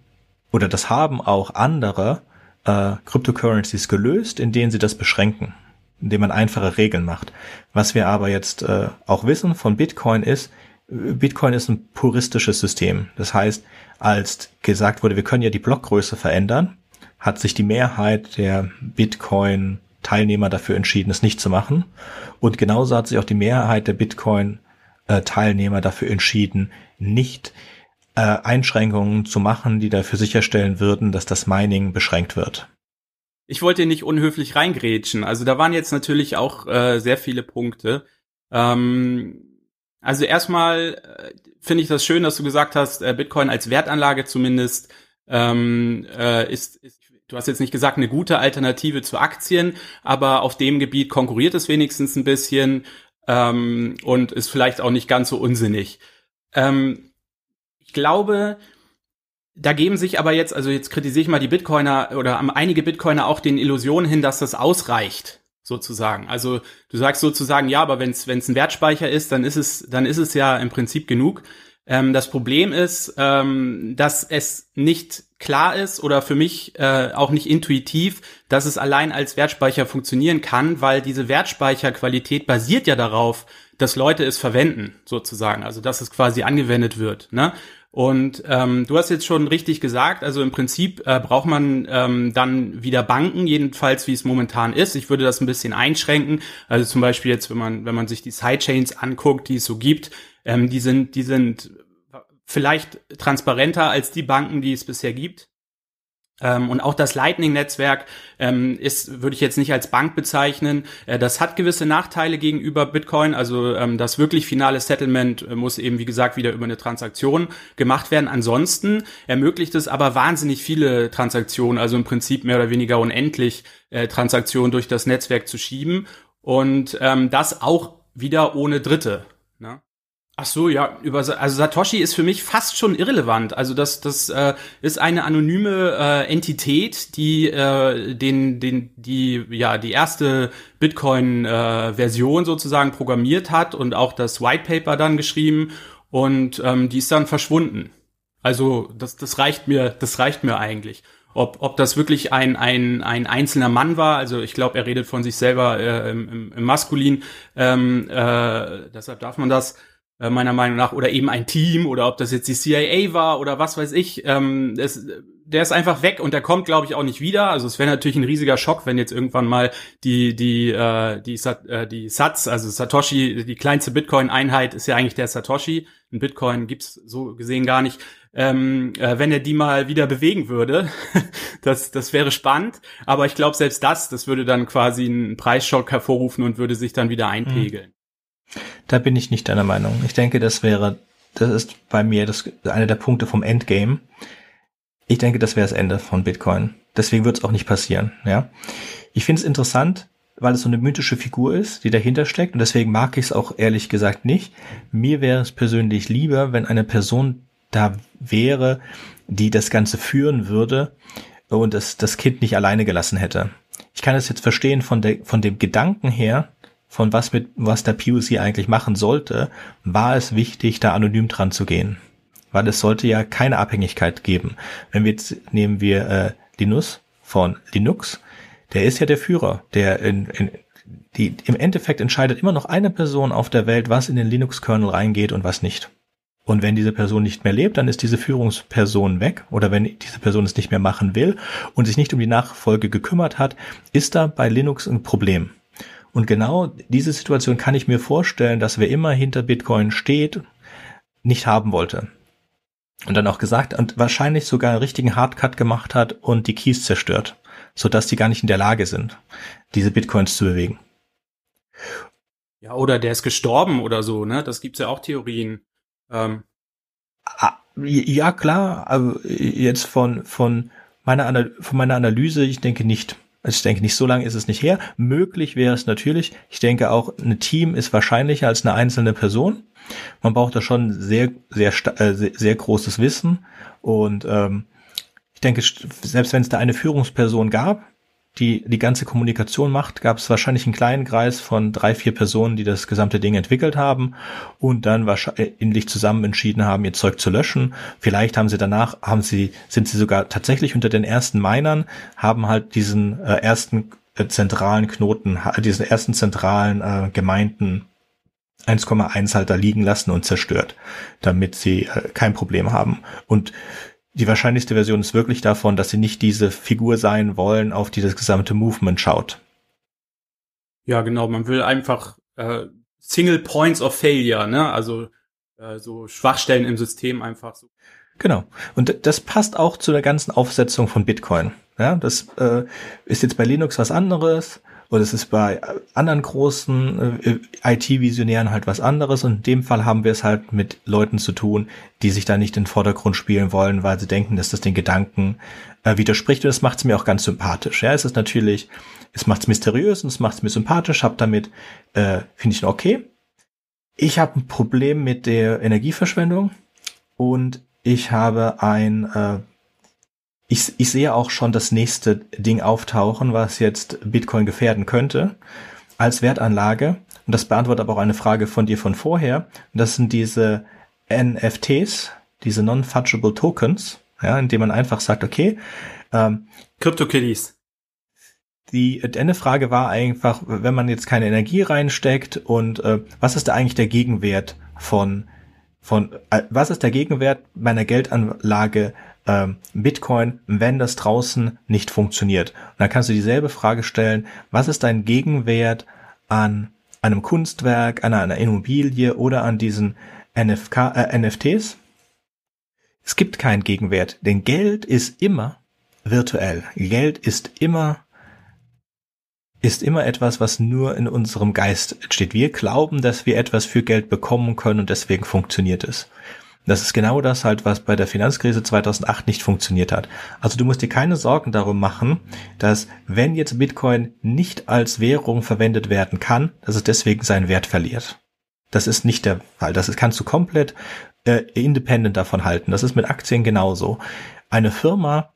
oder das haben auch andere äh, Cryptocurrencies gelöst, in denen sie das beschränken, indem man einfache Regeln macht. Was wir aber jetzt äh, auch wissen von Bitcoin ist, Bitcoin ist ein puristisches System. Das heißt, als gesagt wurde, wir können ja die Blockgröße verändern, hat sich die Mehrheit der Bitcoin Teilnehmer dafür entschieden, es nicht zu machen. Und genauso hat sich auch die Mehrheit der Bitcoin äh, Teilnehmer dafür entschieden, nicht äh, Einschränkungen zu machen, die dafür sicherstellen würden, dass das Mining beschränkt wird. Ich wollte nicht unhöflich reingrätschen. Also da waren jetzt natürlich auch äh, sehr viele Punkte. Ähm, also erstmal äh, finde ich das schön, dass du gesagt hast, äh, Bitcoin als Wertanlage zumindest ähm, äh, ist, ist du hast jetzt nicht gesagt, eine gute Alternative zu Aktien, aber auf dem Gebiet konkurriert es wenigstens ein bisschen ähm, und ist vielleicht auch nicht ganz so unsinnig. Ähm, ich glaube, da geben sich aber jetzt, also jetzt kritisiere ich mal die Bitcoiner oder einige Bitcoiner auch den Illusionen hin, dass das ausreicht. sozusagen. Also du sagst sozusagen, ja, aber wenn es ein Wertspeicher ist, dann ist es dann ist es ja im Prinzip genug. Ähm, das Problem ist, ähm, dass es nicht klar ist oder für mich äh, auch nicht intuitiv, dass es allein als Wertspeicher funktionieren kann, weil diese Wertspeicherqualität basiert ja darauf, dass Leute es verwenden, sozusagen. Also dass es quasi angewendet wird. Ne? Und ähm, du hast jetzt schon richtig gesagt, also im Prinzip äh, braucht man ähm, dann wieder Banken, jedenfalls wie es momentan ist. Ich würde das ein bisschen einschränken. Also zum Beispiel jetzt, wenn man, wenn man sich die Sidechains anguckt, die es so gibt, ähm, die sind, die sind vielleicht transparenter als die Banken, die es bisher gibt. Ähm, und auch das Lightning-Netzwerk ähm, ist, würde ich jetzt nicht als Bank bezeichnen. Äh, das hat gewisse Nachteile gegenüber Bitcoin. Also ähm, das wirklich finale Settlement äh, muss eben, wie gesagt, wieder über eine Transaktion gemacht werden. Ansonsten ermöglicht es aber wahnsinnig viele Transaktionen, also im Prinzip mehr oder weniger unendlich äh, Transaktionen durch das Netzwerk zu schieben. Und ähm, das auch wieder ohne Dritte. Ne? Ach so, ja, über also Satoshi ist für mich fast schon irrelevant. Also das das äh, ist eine anonyme äh, Entität, die äh, den den die ja die erste Bitcoin äh, Version sozusagen programmiert hat und auch das White Paper dann geschrieben und ähm, die ist dann verschwunden. Also das das reicht mir das reicht mir eigentlich. Ob, ob das wirklich ein, ein, ein einzelner Mann war, also ich glaube, er redet von sich selber äh, im, im, Maskulin, ähm, äh, deshalb darf man das. Äh, meiner Meinung nach, oder eben ein Team, oder ob das jetzt die CIA war oder was weiß ich. Ähm, das, der ist einfach weg und der kommt, glaube ich, auch nicht wieder. Also es wäre natürlich ein riesiger Schock, wenn jetzt irgendwann mal die die äh, die äh, die Satz, also Satoshi, die kleinste Bitcoin-Einheit ist ja eigentlich der Satoshi. Ein Bitcoin gibt's so gesehen gar nicht. Ähm, äh, wenn er die mal wieder bewegen würde, das das wäre spannend. Aber ich glaube, selbst das, das würde dann quasi einen Preisschock hervorrufen und würde sich dann wieder einpegeln. Mhm. Da bin ich nicht deiner Meinung. Ich denke, das wäre, das ist bei mir das, einer der Punkte vom Endgame. Ich denke, das wäre das Ende von Bitcoin. Deswegen wird es auch nicht passieren, ja. Ich finde es interessant, weil es so eine mythische Figur ist, die dahinter steckt und deswegen mag ich es auch ehrlich gesagt nicht. Mir wäre es persönlich lieber, wenn eine Person da wäre, die das Ganze führen würde und das, das Kind nicht alleine gelassen hätte. Ich kann es jetzt verstehen von, der, von dem Gedanken her, von was mit, was der POC eigentlich machen sollte, war es wichtig, da anonym dran zu gehen. Weil es sollte ja keine Abhängigkeit geben. Wenn wir jetzt nehmen wir äh, Linus von Linux, der ist ja der Führer, der in, in die, im Endeffekt entscheidet immer noch eine Person auf der Welt, was in den Linux-Kernel reingeht und was nicht. Und wenn diese Person nicht mehr lebt, dann ist diese Führungsperson weg. Oder wenn diese Person es nicht mehr machen will und sich nicht um die Nachfolge gekümmert hat, ist da bei Linux ein Problem. Und genau diese Situation kann ich mir vorstellen, dass wer immer hinter Bitcoin steht, nicht haben wollte. Und dann auch gesagt und wahrscheinlich sogar einen richtigen Hardcut gemacht hat und die Keys zerstört, sodass die gar nicht in der Lage sind, diese Bitcoins zu bewegen. Ja, oder der ist gestorben oder so, ne? Das gibt's ja auch Theorien. Ähm. Ah, ja, klar, aber jetzt von, von meiner, von meiner Analyse, ich denke nicht. Also ich denke, nicht so lange ist es nicht her. Möglich wäre es natürlich. Ich denke auch, ein Team ist wahrscheinlicher als eine einzelne Person. Man braucht da schon sehr, sehr, äh, sehr, sehr großes Wissen. Und ähm, ich denke, selbst wenn es da eine Führungsperson gab, die die ganze Kommunikation macht, gab es wahrscheinlich einen kleinen Kreis von drei, vier Personen, die das gesamte Ding entwickelt haben und dann wahrscheinlich zusammen entschieden haben, ihr Zeug zu löschen. Vielleicht haben sie danach, haben sie, sind sie sogar tatsächlich unter den ersten Minern, haben halt diesen äh, ersten äh, zentralen Knoten, diesen ersten zentralen äh, Gemeinden 1,1 halt da liegen lassen und zerstört, damit sie äh, kein Problem haben. Und die wahrscheinlichste Version ist wirklich davon, dass sie nicht diese Figur sein wollen, auf die das gesamte Movement schaut. Ja, genau. Man will einfach äh, Single Points of Failure, ne? Also äh, so Schwachstellen im System einfach so. Genau. Und das passt auch zu der ganzen Aufsetzung von Bitcoin. Ja, das äh, ist jetzt bei Linux was anderes. Und es ist bei anderen großen äh, IT-Visionären halt was anderes. Und in dem Fall haben wir es halt mit Leuten zu tun, die sich da nicht in den Vordergrund spielen wollen, weil sie denken, dass das den Gedanken äh, widerspricht. Und das macht es mir auch ganz sympathisch. Ja, es ist natürlich, es macht es mysteriös und es macht es mir sympathisch. Hab damit, äh, finde ich okay. Ich habe ein Problem mit der Energieverschwendung und ich habe ein äh, ich, ich sehe auch schon das nächste Ding auftauchen, was jetzt Bitcoin gefährden könnte als Wertanlage. Und das beantwortet aber auch eine Frage von dir von vorher. Das sind diese NFTs, diese Non-Fungible Tokens, ja, indem man einfach sagt, okay, ähm, CryptoKitties. Die eine Frage war einfach, wenn man jetzt keine Energie reinsteckt und äh, was ist da eigentlich der Gegenwert von von äh, was ist der Gegenwert meiner Geldanlage ähm, Bitcoin, wenn das draußen nicht funktioniert. Und dann kannst du dieselbe Frage stellen, was ist dein Gegenwert an einem Kunstwerk, an einer Immobilie oder an diesen NFK, äh, NFTs? Es gibt keinen Gegenwert, denn Geld ist immer virtuell. Geld ist immer ist immer etwas, was nur in unserem Geist entsteht. Wir glauben, dass wir etwas für Geld bekommen können und deswegen funktioniert es. Das ist genau das halt, was bei der Finanzkrise 2008 nicht funktioniert hat. Also du musst dir keine Sorgen darum machen, dass wenn jetzt Bitcoin nicht als Währung verwendet werden kann, dass es deswegen seinen Wert verliert. Das ist nicht der Fall. Das kannst du komplett äh, independent davon halten. Das ist mit Aktien genauso. Eine Firma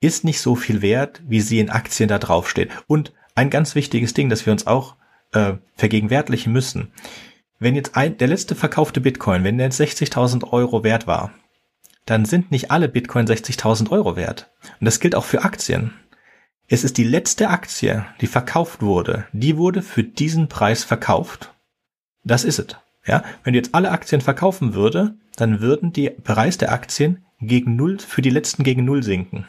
ist nicht so viel wert, wie sie in Aktien da draufsteht. Und ein ganz wichtiges Ding, das wir uns auch äh, vergegenwärtigen müssen wenn jetzt ein, der letzte verkaufte Bitcoin, wenn der jetzt 60.000 Euro wert war, dann sind nicht alle Bitcoin 60.000 Euro wert. Und das gilt auch für Aktien. Es ist die letzte Aktie, die verkauft wurde, die wurde für diesen Preis verkauft. Das ist es. Ja, wenn du jetzt alle Aktien verkaufen würde, dann würden die Preis der Aktien gegen Null, für die letzten gegen Null sinken.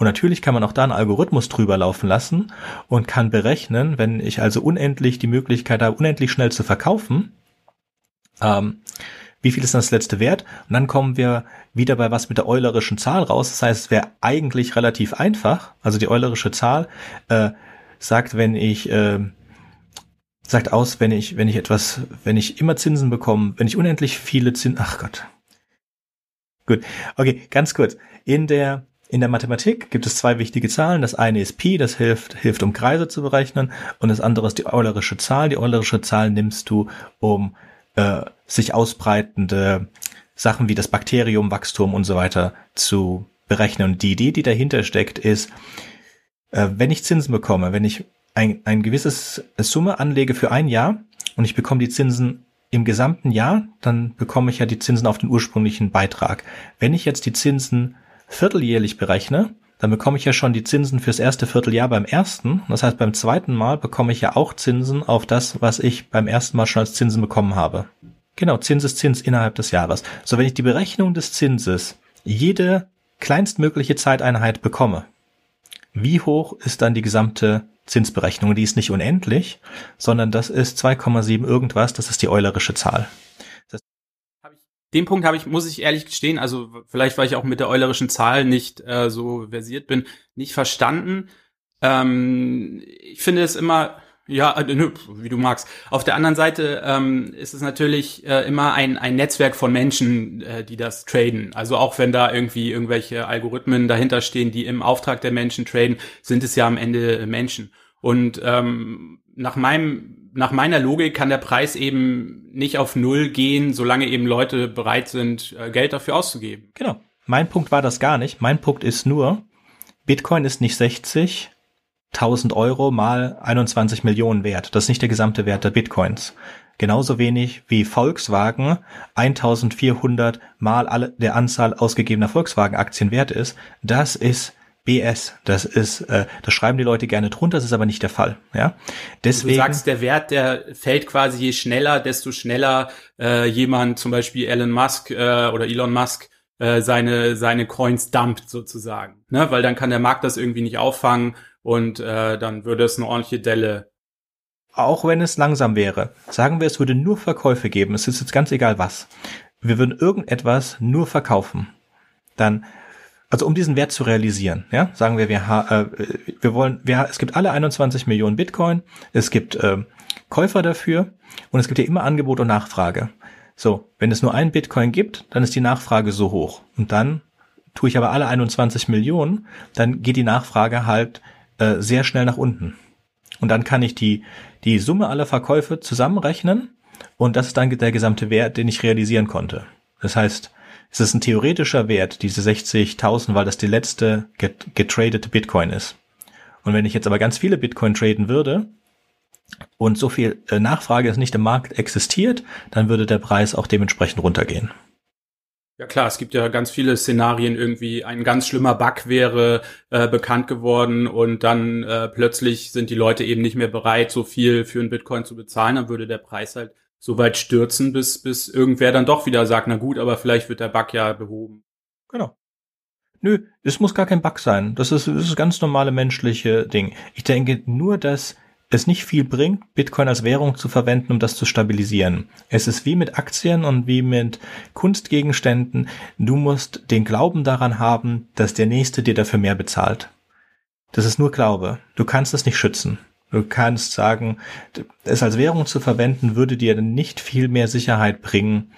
Und natürlich kann man auch da einen Algorithmus drüber laufen lassen und kann berechnen, wenn ich also unendlich die Möglichkeit habe, unendlich schnell zu verkaufen, ähm, wie viel ist das letzte Wert? Und dann kommen wir wieder bei was mit der eulerischen Zahl raus. Das heißt, es wäre eigentlich relativ einfach. Also die eulerische Zahl äh, sagt, wenn ich äh, sagt aus, wenn ich wenn ich etwas, wenn ich immer Zinsen bekomme, wenn ich unendlich viele Zinsen, ach Gott. Gut, okay, ganz kurz. In der in der Mathematik gibt es zwei wichtige Zahlen. Das eine ist Pi, das hilft, hilft um Kreise zu berechnen. Und das andere ist die Eulerische Zahl. Die Eulerische Zahl nimmst du, um äh, sich ausbreitende Sachen wie das Bakteriumwachstum und so weiter zu berechnen. Und die Idee, die dahinter steckt, ist, äh, wenn ich Zinsen bekomme, wenn ich ein, ein gewisses Summe anlege für ein Jahr und ich bekomme die Zinsen im gesamten Jahr, dann bekomme ich ja die Zinsen auf den ursprünglichen Beitrag. Wenn ich jetzt die Zinsen vierteljährlich berechne, dann bekomme ich ja schon die Zinsen fürs erste Vierteljahr beim ersten. Das heißt, beim zweiten Mal bekomme ich ja auch Zinsen auf das, was ich beim ersten Mal schon als Zinsen bekommen habe. Genau, Zins ist Zins innerhalb des Jahres. So, wenn ich die Berechnung des Zinses jede kleinstmögliche Zeiteinheit bekomme, wie hoch ist dann die gesamte Zinsberechnung? Die ist nicht unendlich, sondern das ist 2,7 irgendwas, das ist die eulerische Zahl den Punkt habe ich, muss ich ehrlich gestehen, also vielleicht, weil ich auch mit der eulerischen Zahl nicht äh, so versiert bin, nicht verstanden. Ähm, ich finde es immer, ja, äh, wie du magst. Auf der anderen Seite ähm, ist es natürlich äh, immer ein, ein Netzwerk von Menschen, äh, die das traden. Also auch wenn da irgendwie irgendwelche Algorithmen dahinter stehen, die im Auftrag der Menschen traden, sind es ja am Ende Menschen. Und ähm, nach meinem nach meiner Logik kann der Preis eben nicht auf Null gehen, solange eben Leute bereit sind, äh, Geld dafür auszugeben. Genau. Mein Punkt war das gar nicht. Mein Punkt ist nur, Bitcoin ist nicht 60, 1000 Euro mal 21 Millionen wert. Das ist nicht der gesamte Wert der Bitcoins. Genauso wenig wie Volkswagen 1400 mal alle, der Anzahl ausgegebener Volkswagen-Aktien wert ist. Das ist BS. Das ist, äh, das schreiben die Leute gerne drunter, das ist aber nicht der Fall. Ja, deswegen. Du sagst, der Wert, der fällt quasi je schneller, desto schneller äh, jemand, zum Beispiel Elon Musk äh, oder Elon Musk, äh, seine seine Coins dumpt sozusagen, ne? Weil dann kann der Markt das irgendwie nicht auffangen und äh, dann würde es eine ordentliche Delle. Auch wenn es langsam wäre, sagen wir, es würde nur Verkäufe geben. Es ist jetzt ganz egal was. Wir würden irgendetwas nur verkaufen. Dann also um diesen Wert zu realisieren, ja, sagen wir, wir, äh, wir wollen, wir, es gibt alle 21 Millionen Bitcoin, es gibt äh, Käufer dafür und es gibt ja immer Angebot und Nachfrage. So, wenn es nur einen Bitcoin gibt, dann ist die Nachfrage so hoch. Und dann tue ich aber alle 21 Millionen, dann geht die Nachfrage halt äh, sehr schnell nach unten. Und dann kann ich die, die Summe aller Verkäufe zusammenrechnen und das ist dann der gesamte Wert, den ich realisieren konnte. Das heißt, Es ist ein theoretischer Wert, diese 60.000, weil das die letzte get getradete Bitcoin ist. Und wenn ich jetzt aber ganz viele Bitcoin traden würde und so viel äh, Nachfrage es nicht im Markt existiert, dann würde der Preis auch dementsprechend runtergehen. Ja klar, es gibt ja ganz viele Szenarien irgendwie. Ein ganz schlimmer Bug wäre äh, bekannt geworden und dann äh, plötzlich sind die Leute eben nicht mehr bereit, so viel für einen Bitcoin zu bezahlen. Dann würde der Preis halt so weit stürzen, bis, bis irgendwer dann doch wieder sagt, na gut, aber vielleicht wird der Bug ja behoben. Genau. Nö, es muss gar kein Bug sein. Das ist, das ist ganz normale menschliche Ding. Ich denke nur, dass es nicht viel bringt, Bitcoin als Währung zu verwenden, um das zu stabilisieren. Es ist wie mit Aktien und wie mit Kunstgegenständen. Du musst den Glauben daran haben, dass der Nächste dir dafür mehr bezahlt. Das ist nur Glaube. Du kannst es nicht schützen. Du kannst sagen, es als Währung zu verwenden, würde dir nicht viel mehr Sicherheit bringen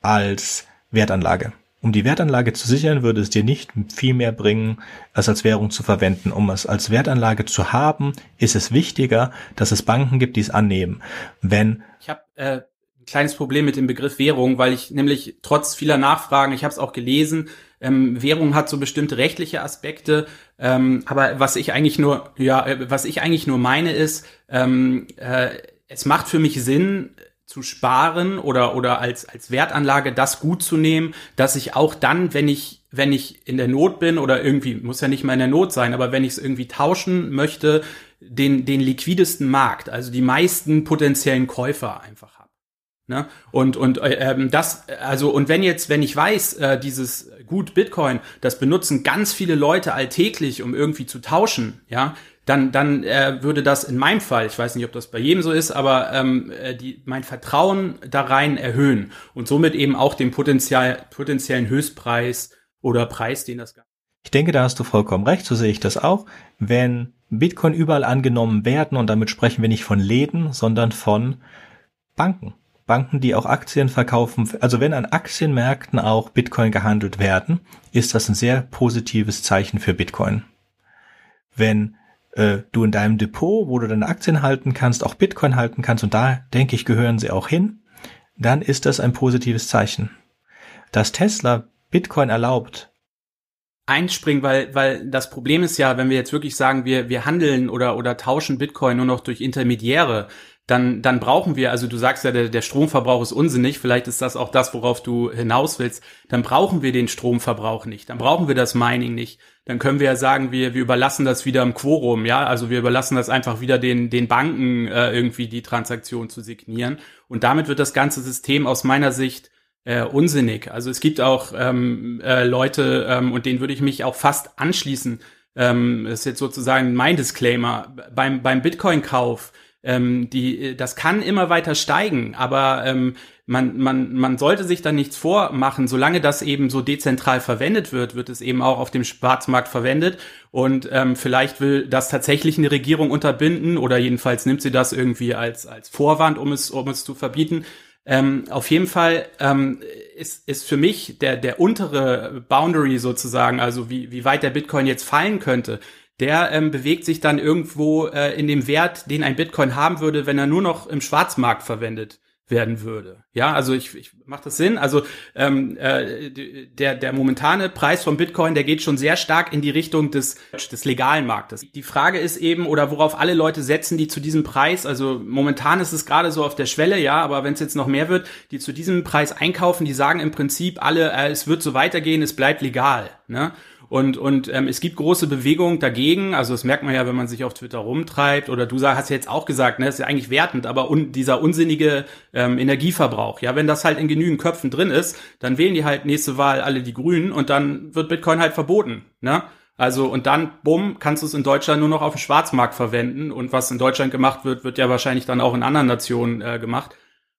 als Wertanlage. Um die Wertanlage zu sichern, würde es dir nicht viel mehr bringen, es als Währung zu verwenden. Um es als Wertanlage zu haben, ist es wichtiger, dass es Banken gibt, die es annehmen. Wenn ich habe äh, kleines Problem mit dem Begriff Währung, weil ich nämlich trotz vieler Nachfragen, ich habe es auch gelesen, ähm, Währung hat so bestimmte rechtliche Aspekte, ähm, aber was ich eigentlich nur, ja, äh, was ich eigentlich nur meine ist, ähm, äh, es macht für mich Sinn, zu sparen oder oder als als Wertanlage das gut zu nehmen, dass ich auch dann, wenn ich wenn ich in der Not bin oder irgendwie muss ja nicht mal in der Not sein, aber wenn ich es irgendwie tauschen möchte, den den liquidesten Markt, also die meisten potenziellen Käufer einfach. Ne? Und und äh, ähm, das also und wenn jetzt wenn ich weiß, äh, dieses gut Bitcoin, das benutzen ganz viele Leute alltäglich, um irgendwie zu tauschen, ja, dann, dann äh, würde das in meinem Fall, ich weiß nicht, ob das bei jedem so ist, aber ähm, äh, die, mein Vertrauen da rein erhöhen und somit eben auch den Potenzial, potenziellen Höchstpreis oder Preis, den das Ich denke, da hast du vollkommen recht, so sehe ich das auch. Wenn Bitcoin überall angenommen werden, und damit sprechen wir nicht von Läden, sondern von Banken. Banken, die auch Aktien verkaufen. Also wenn an Aktienmärkten auch Bitcoin gehandelt werden, ist das ein sehr positives Zeichen für Bitcoin. Wenn äh, du in deinem Depot, wo du deine Aktien halten kannst, auch Bitcoin halten kannst, und da denke ich, gehören sie auch hin, dann ist das ein positives Zeichen. Dass Tesla Bitcoin erlaubt, einspringen, weil, weil das Problem ist ja, wenn wir jetzt wirklich sagen, wir, wir handeln oder, oder tauschen Bitcoin nur noch durch Intermediäre, dann, dann brauchen wir, also du sagst ja, der, der Stromverbrauch ist unsinnig, vielleicht ist das auch das, worauf du hinaus willst, dann brauchen wir den Stromverbrauch nicht, dann brauchen wir das Mining nicht, dann können wir ja sagen, wir, wir überlassen das wieder im Quorum, ja, also wir überlassen das einfach wieder den, den Banken äh, irgendwie die Transaktion zu signieren und damit wird das ganze System aus meiner Sicht äh, unsinnig. Also es gibt auch ähm, äh, Leute, ähm, und denen würde ich mich auch fast anschließen, ähm, ist jetzt sozusagen mein Disclaimer, beim, beim Bitcoin-Kauf, ähm, die, das kann immer weiter steigen, aber ähm, man, man, man sollte sich da nichts vormachen. Solange das eben so dezentral verwendet wird, wird es eben auch auf dem Schwarzmarkt verwendet. Und ähm, vielleicht will das tatsächlich eine Regierung unterbinden oder jedenfalls nimmt sie das irgendwie als, als Vorwand, um es, um es zu verbieten. Ähm, auf jeden Fall ähm, ist, ist für mich der, der untere Boundary sozusagen, also wie, wie weit der Bitcoin jetzt fallen könnte, der ähm, bewegt sich dann irgendwo äh, in dem Wert, den ein Bitcoin haben würde, wenn er nur noch im Schwarzmarkt verwendet werden würde. Ja, also ich, ich macht das Sinn. Also ähm, äh, der der momentane Preis von Bitcoin, der geht schon sehr stark in die Richtung des des legalen Marktes. Die Frage ist eben oder worauf alle Leute setzen, die zu diesem Preis, also momentan ist es gerade so auf der Schwelle, ja, aber wenn es jetzt noch mehr wird, die zu diesem Preis einkaufen, die sagen im Prinzip alle, äh, es wird so weitergehen, es bleibt legal. Ne? Und, und ähm, es gibt große Bewegungen dagegen. Also das merkt man ja, wenn man sich auf Twitter rumtreibt. Oder du hast ja jetzt auch gesagt, ne, das ist ja eigentlich wertend, aber un dieser unsinnige ähm, Energieverbrauch. Ja, wenn das halt in genügend Köpfen drin ist, dann wählen die halt nächste Wahl alle die Grünen und dann wird Bitcoin halt verboten. Ne? Also und dann, bumm, kannst du es in Deutschland nur noch auf dem Schwarzmarkt verwenden. Und was in Deutschland gemacht wird, wird ja wahrscheinlich dann auch in anderen Nationen äh, gemacht.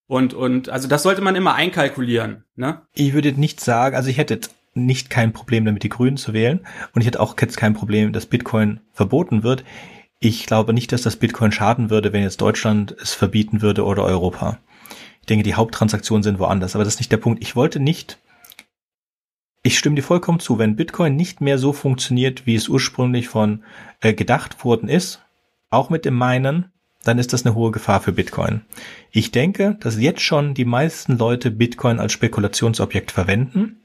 Und, und also das sollte man immer einkalkulieren. Ne? Ich würde nicht sagen, also ich hätte jetzt nicht kein Problem damit, die Grünen zu wählen. Und ich hätte auch jetzt kein Problem, dass Bitcoin verboten wird. Ich glaube nicht, dass das Bitcoin schaden würde, wenn jetzt Deutschland es verbieten würde oder Europa. Ich denke, die Haupttransaktionen sind woanders, aber das ist nicht der Punkt. Ich wollte nicht, ich stimme dir vollkommen zu, wenn Bitcoin nicht mehr so funktioniert, wie es ursprünglich von äh, gedacht worden ist, auch mit dem Meinen, dann ist das eine hohe Gefahr für Bitcoin. Ich denke, dass jetzt schon die meisten Leute Bitcoin als Spekulationsobjekt verwenden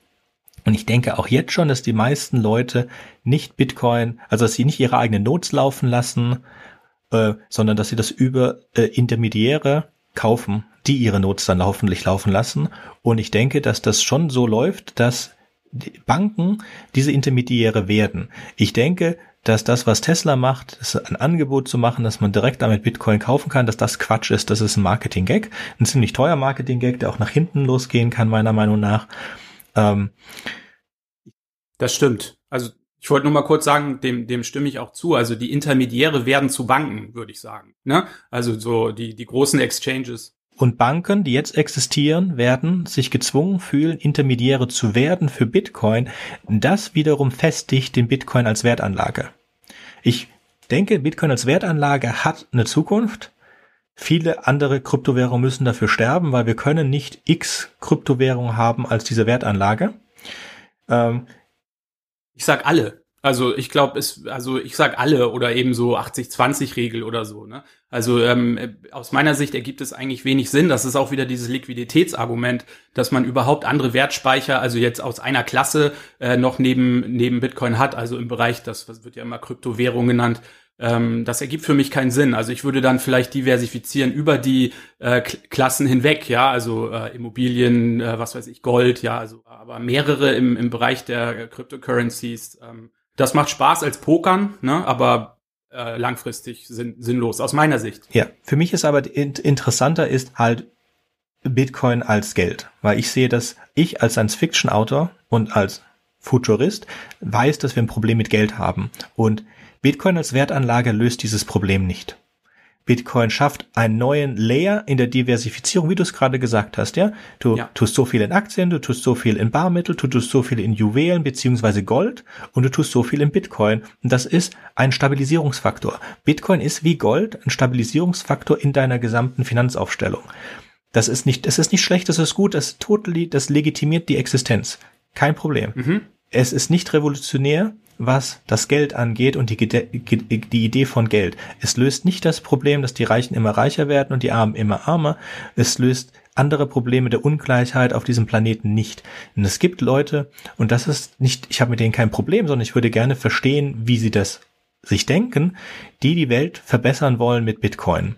Und ich denke auch jetzt schon, dass die meisten Leute nicht Bitcoin, also dass sie nicht ihre eigenen Notes laufen lassen, äh, sondern dass sie das über äh, Intermediäre kaufen, die ihre Notes dann hoffentlich laufen lassen. Und ich denke, dass das schon so läuft, dass die Banken diese Intermediäre werden. Ich denke, dass das, was Tesla macht, ist ein Angebot zu machen, dass man direkt damit Bitcoin kaufen kann, dass das Quatsch ist, das ist ein Marketing-Gag, ein ziemlich teuer Marketing-Gag, der auch nach hinten losgehen kann, meiner Meinung nach. Ähm, das stimmt. Also ich wollte nur mal kurz sagen, dem, dem stimme ich auch zu. Also die Intermediäre werden zu Banken, würde ich sagen. Ne? Also so die, die großen Exchanges. Und Banken, die jetzt existieren, werden sich gezwungen fühlen, Intermediäre zu werden für Bitcoin. Das wiederum festigt den Bitcoin als Wertanlage. Ich denke, Bitcoin als Wertanlage hat eine Zukunft. Viele andere Kryptowährungen müssen dafür sterben, weil wir können nicht x Kryptowährungen haben als diese Wertanlage. Ähm, ich sag alle. Also ich glaube, es, also ich sag alle oder eben so 80-20-Regel oder so. Ne? Also ähm, aus meiner Sicht ergibt es eigentlich wenig Sinn. Das ist auch wieder dieses Liquiditätsargument, dass man überhaupt andere Wertspeicher, also jetzt aus einer Klasse äh, noch neben neben Bitcoin hat, also im Bereich, das wird ja immer Kryptowährung genannt. Ähm, das ergibt für mich keinen Sinn. Also ich würde dann vielleicht diversifizieren über die äh, Klassen hinweg, ja, also äh, Immobilien, äh, was weiß ich, Gold, ja, also aber mehrere im, im Bereich der Cryptocurrencies. Ähm, das macht Spaß als Pokern, ne? aber äh, langfristig sinn sinnlos, aus meiner Sicht. Ja, für mich ist aber interessanter ist halt Bitcoin als Geld, weil ich sehe, dass ich als Science-Fiction-Autor und als Futurist weiß, dass wir ein Problem mit Geld haben. Und Bitcoin als Wertanlage löst dieses Problem nicht. Bitcoin schafft einen neuen Layer in der Diversifizierung, wie du es gerade gesagt hast, ja. Du ja. tust so viel in Aktien, du tust so viel in Barmittel, du tust so viel in Juwelen beziehungsweise Gold und du tust so viel in Bitcoin. Und das ist ein Stabilisierungsfaktor. Bitcoin ist wie Gold ein Stabilisierungsfaktor in deiner gesamten Finanzaufstellung. Das ist nicht, das ist nicht schlecht, das ist gut, das totally, das legitimiert die Existenz. Kein Problem. Mhm. Es ist nicht revolutionär, was das Geld angeht und die, die Idee von Geld. Es löst nicht das Problem, dass die Reichen immer reicher werden und die Armen immer armer. Es löst andere Probleme der Ungleichheit auf diesem Planeten nicht. Und es gibt Leute, und das ist nicht, ich habe mit denen kein Problem, sondern ich würde gerne verstehen, wie sie das sich denken, die die Welt verbessern wollen mit Bitcoin.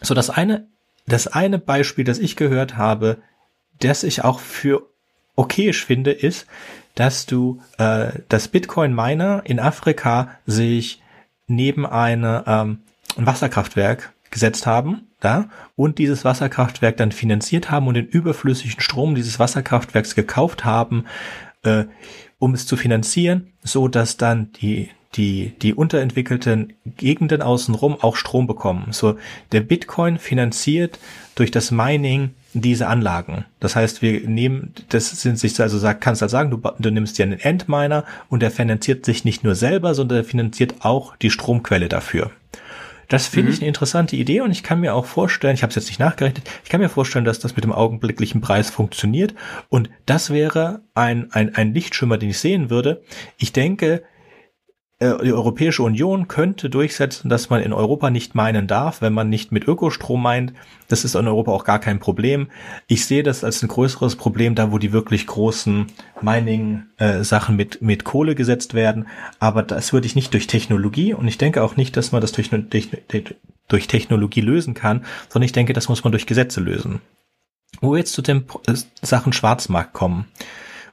So das eine, das eine Beispiel, das ich gehört habe, das ich auch für okayisch finde, ist, dass du äh, das Bitcoin-Miner in Afrika sich neben eine, ähm, ein Wasserkraftwerk gesetzt haben, da, und dieses Wasserkraftwerk dann finanziert haben und den überflüssigen Strom dieses Wasserkraftwerks gekauft haben, äh, um es zu finanzieren, so dass dann die die, die unterentwickelten Gegenden außenrum auch Strom bekommen. So, der Bitcoin finanziert durch das Mining diese Anlagen. Das heißt, wir nehmen, das sind sich also sagt, kannst halt sagen, du, du nimmst dir einen Endminer und der finanziert sich nicht nur selber, sondern er finanziert auch die Stromquelle dafür. Das finde mhm. ich eine interessante Idee und ich kann mir auch vorstellen, ich habe es jetzt nicht nachgerechnet, ich kann mir vorstellen, dass das mit dem augenblicklichen Preis funktioniert und das wäre ein, ein, ein Lichtschimmer, den ich sehen würde. Ich denke, die Europäische Union könnte durchsetzen, dass man in Europa nicht meinen darf, wenn man nicht mit Ökostrom meint. Das ist in Europa auch gar kein Problem. Ich sehe das als ein größeres Problem da, wo die wirklich großen Mining-Sachen äh, mit, mit Kohle gesetzt werden. Aber das würde ich nicht durch Technologie und ich denke auch nicht, dass man das durch, durch, durch Technologie lösen kann, sondern ich denke, das muss man durch Gesetze lösen. Wo wir jetzt zu den Sachen Schwarzmarkt kommen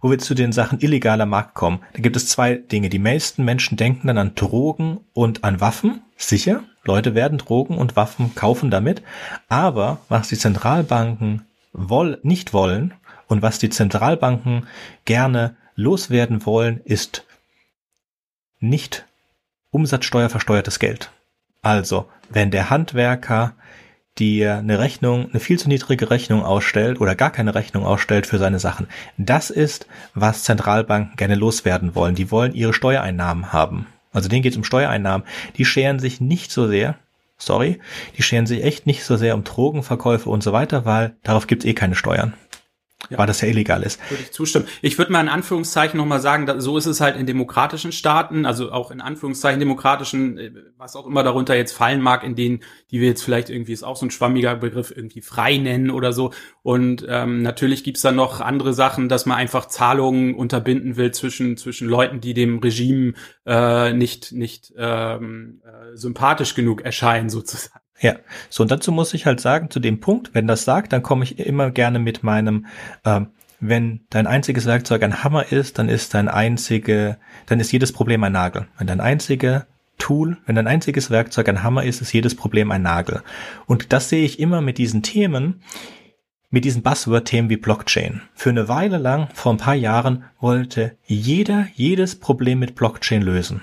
wo wir zu den Sachen illegaler Markt kommen, da gibt es zwei Dinge. Die meisten Menschen denken dann an Drogen und an Waffen. Sicher, Leute werden Drogen und Waffen kaufen damit. Aber was die Zentralbanken woll nicht wollen und was die Zentralbanken gerne loswerden wollen, ist nicht umsatzsteuerversteuertes Geld. Also, wenn der Handwerker die eine Rechnung, eine viel zu niedrige Rechnung ausstellt oder gar keine Rechnung ausstellt für seine Sachen. Das ist, was Zentralbanken gerne loswerden wollen. Die wollen ihre Steuereinnahmen haben. Also denen geht es um Steuereinnahmen. Die scheren sich nicht so sehr, sorry, die scheren sich echt nicht so sehr um Drogenverkäufe und so weiter, weil darauf gibt es eh keine Steuern. Ja. weil das ja illegal ist. Würde ich zustimmen. Ich würde mal in Anführungszeichen nochmal sagen, da, so ist es halt in demokratischen Staaten, also auch in Anführungszeichen demokratischen, äh, was auch immer darunter jetzt fallen mag, in denen, die wir jetzt vielleicht irgendwie, ist auch so ein schwammiger Begriff, irgendwie frei nennen oder so. Und ähm, natürlich gibt's dann noch andere Sachen, dass man einfach Zahlungen unterbinden will zwischen, zwischen Leuten, die dem Regime äh, nicht, nicht ähm, äh, sympathisch genug erscheinen, sozusagen. Ja, so und dazu muss ich halt sagen, zu dem Punkt, wenn das sagt, dann komme ich immer gerne mit meinem, ähm, wenn dein einziges Werkzeug ein Hammer ist, dann ist dein einzige, dann ist jedes Problem ein Nagel. Wenn dein einzige Tool, wenn dein einziges Werkzeug ein Hammer ist, ist jedes Problem ein Nagel. Und das sehe ich immer mit diesen Themen, mit diesen Buzzword-Themen wie Blockchain. Für eine Weile lang, vor ein paar Jahren, wollte jeder jedes Problem mit Blockchain lösen.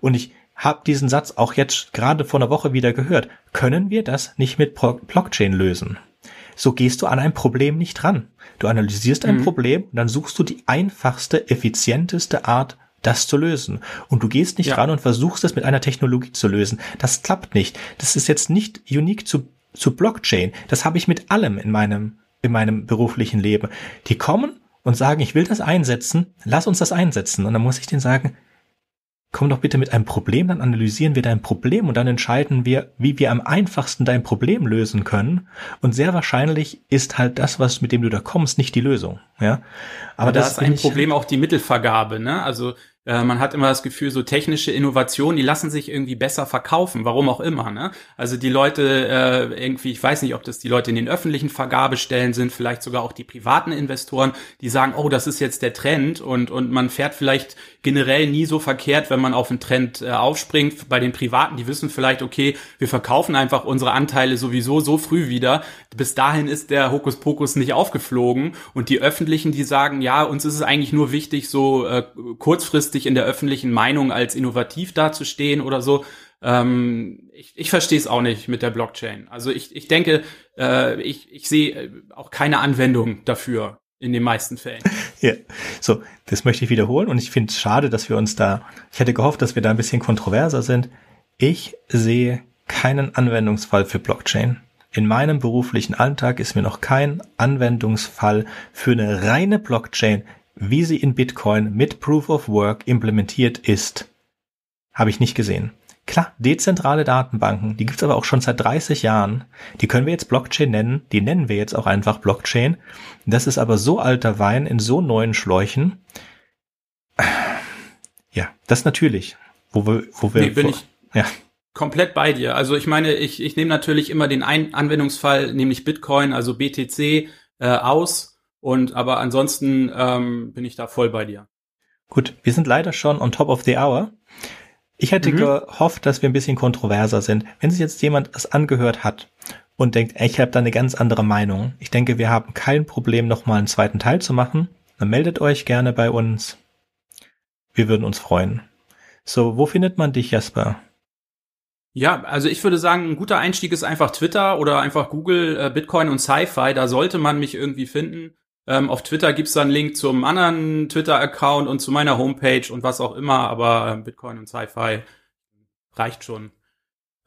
Und ich habe diesen Satz auch jetzt gerade vor einer Woche wieder gehört. Können wir das nicht mit Blockchain lösen? So gehst du an ein Problem nicht ran. Du analysierst ein mhm. Problem und dann suchst du die einfachste, effizienteste Art, das zu lösen. Und du gehst nicht ja. ran und versuchst es mit einer Technologie zu lösen. Das klappt nicht. Das ist jetzt nicht unique zu, zu Blockchain. Das habe ich mit allem in meinem, in meinem beruflichen Leben. Die kommen und sagen, ich will das einsetzen, lass uns das einsetzen. Und dann muss ich denen sagen, komm doch bitte mit einem Problem, dann analysieren wir dein Problem und dann entscheiden wir, wie wir am einfachsten dein Problem lösen können. Und sehr wahrscheinlich ist halt das, was mit dem du da kommst, nicht die Lösung. Ja, aber, da ist ein Problem auch die Mittelvergabe. Ne? Also äh, man hat immer das Gefühl, so technische Innovationen, die lassen sich irgendwie besser verkaufen, warum auch immer. Ne? Also die Leute äh, irgendwie, ich weiß nicht, ob das die Leute in den öffentlichen Vergabestellen sind, vielleicht sogar auch die privaten Investoren, die sagen, oh, das ist jetzt der Trend und und man fährt vielleicht generell nie so verkehrt, wenn man auf einen Trend äh, aufspringt. Bei den Privaten, die wissen vielleicht, okay, wir verkaufen einfach unsere Anteile sowieso so früh wieder. Bis dahin ist der Hokuspokus nicht aufgeflogen und die öffentlichen, die sagen, ja, uns ist es eigentlich nur wichtig, so äh, kurzfristig in der öffentlichen Meinung als innovativ dazustehen oder so. Ähm, ich ich verstehe es auch nicht mit der Blockchain. Also ich, ich denke, äh, ich, ich sehe äh, auch keine Anwendung dafür in den meisten Fällen. Ja, so, das möchte ich wiederholen und ich finde es schade, dass wir uns da, ich hätte gehofft, dass wir da ein bisschen kontroverser sind. Ich sehe keinen Anwendungsfall für Blockchain. In meinem beruflichen Alltag ist mir noch kein Anwendungsfall für eine reine Blockchain wie sie in Bitcoin mit Proof of Work implementiert ist, habe ich nicht gesehen. Klar, dezentrale Datenbanken, die gibt's aber auch schon seit 30 Jahren. Die können wir jetzt Blockchain nennen, die nennen wir jetzt auch einfach Blockchain. Das ist aber so alter Wein in so neuen Schläuchen. Ja, das natürlich. Wo wir, wo wir nee, bin ich ja. komplett bei dir. Also ich meine, ich, ich nehme natürlich immer den Ein Anwendungsfall, nämlich Bitcoin, also BTC, äh, aus und aber ansonsten ähm, bin ich da voll bei dir. Gut, wir sind leider schon on top of the hour. Ich hätte mhm. gehofft, dass wir ein bisschen kontroverser sind. Wenn sich jetzt jemand es angehört hat und denkt, ich habe da eine ganz andere Meinung, ich denke, wir haben kein Problem, nochmal einen zweiten Teil zu machen, dann meldet euch gerne bei uns. Wir würden uns freuen. So, wo findet man dich, Jasper? Ja, also ich würde sagen, ein guter Einstieg ist einfach Twitter oder einfach Google äh, Bitcoin und Sci-Fi. Da sollte man mich irgendwie finden. Ähm, auf Twitter gibt's dann Link zum anderen Twitter-Account und zu meiner Homepage und was auch immer, aber äh, Bitcoin und Sci-Fi reicht schon.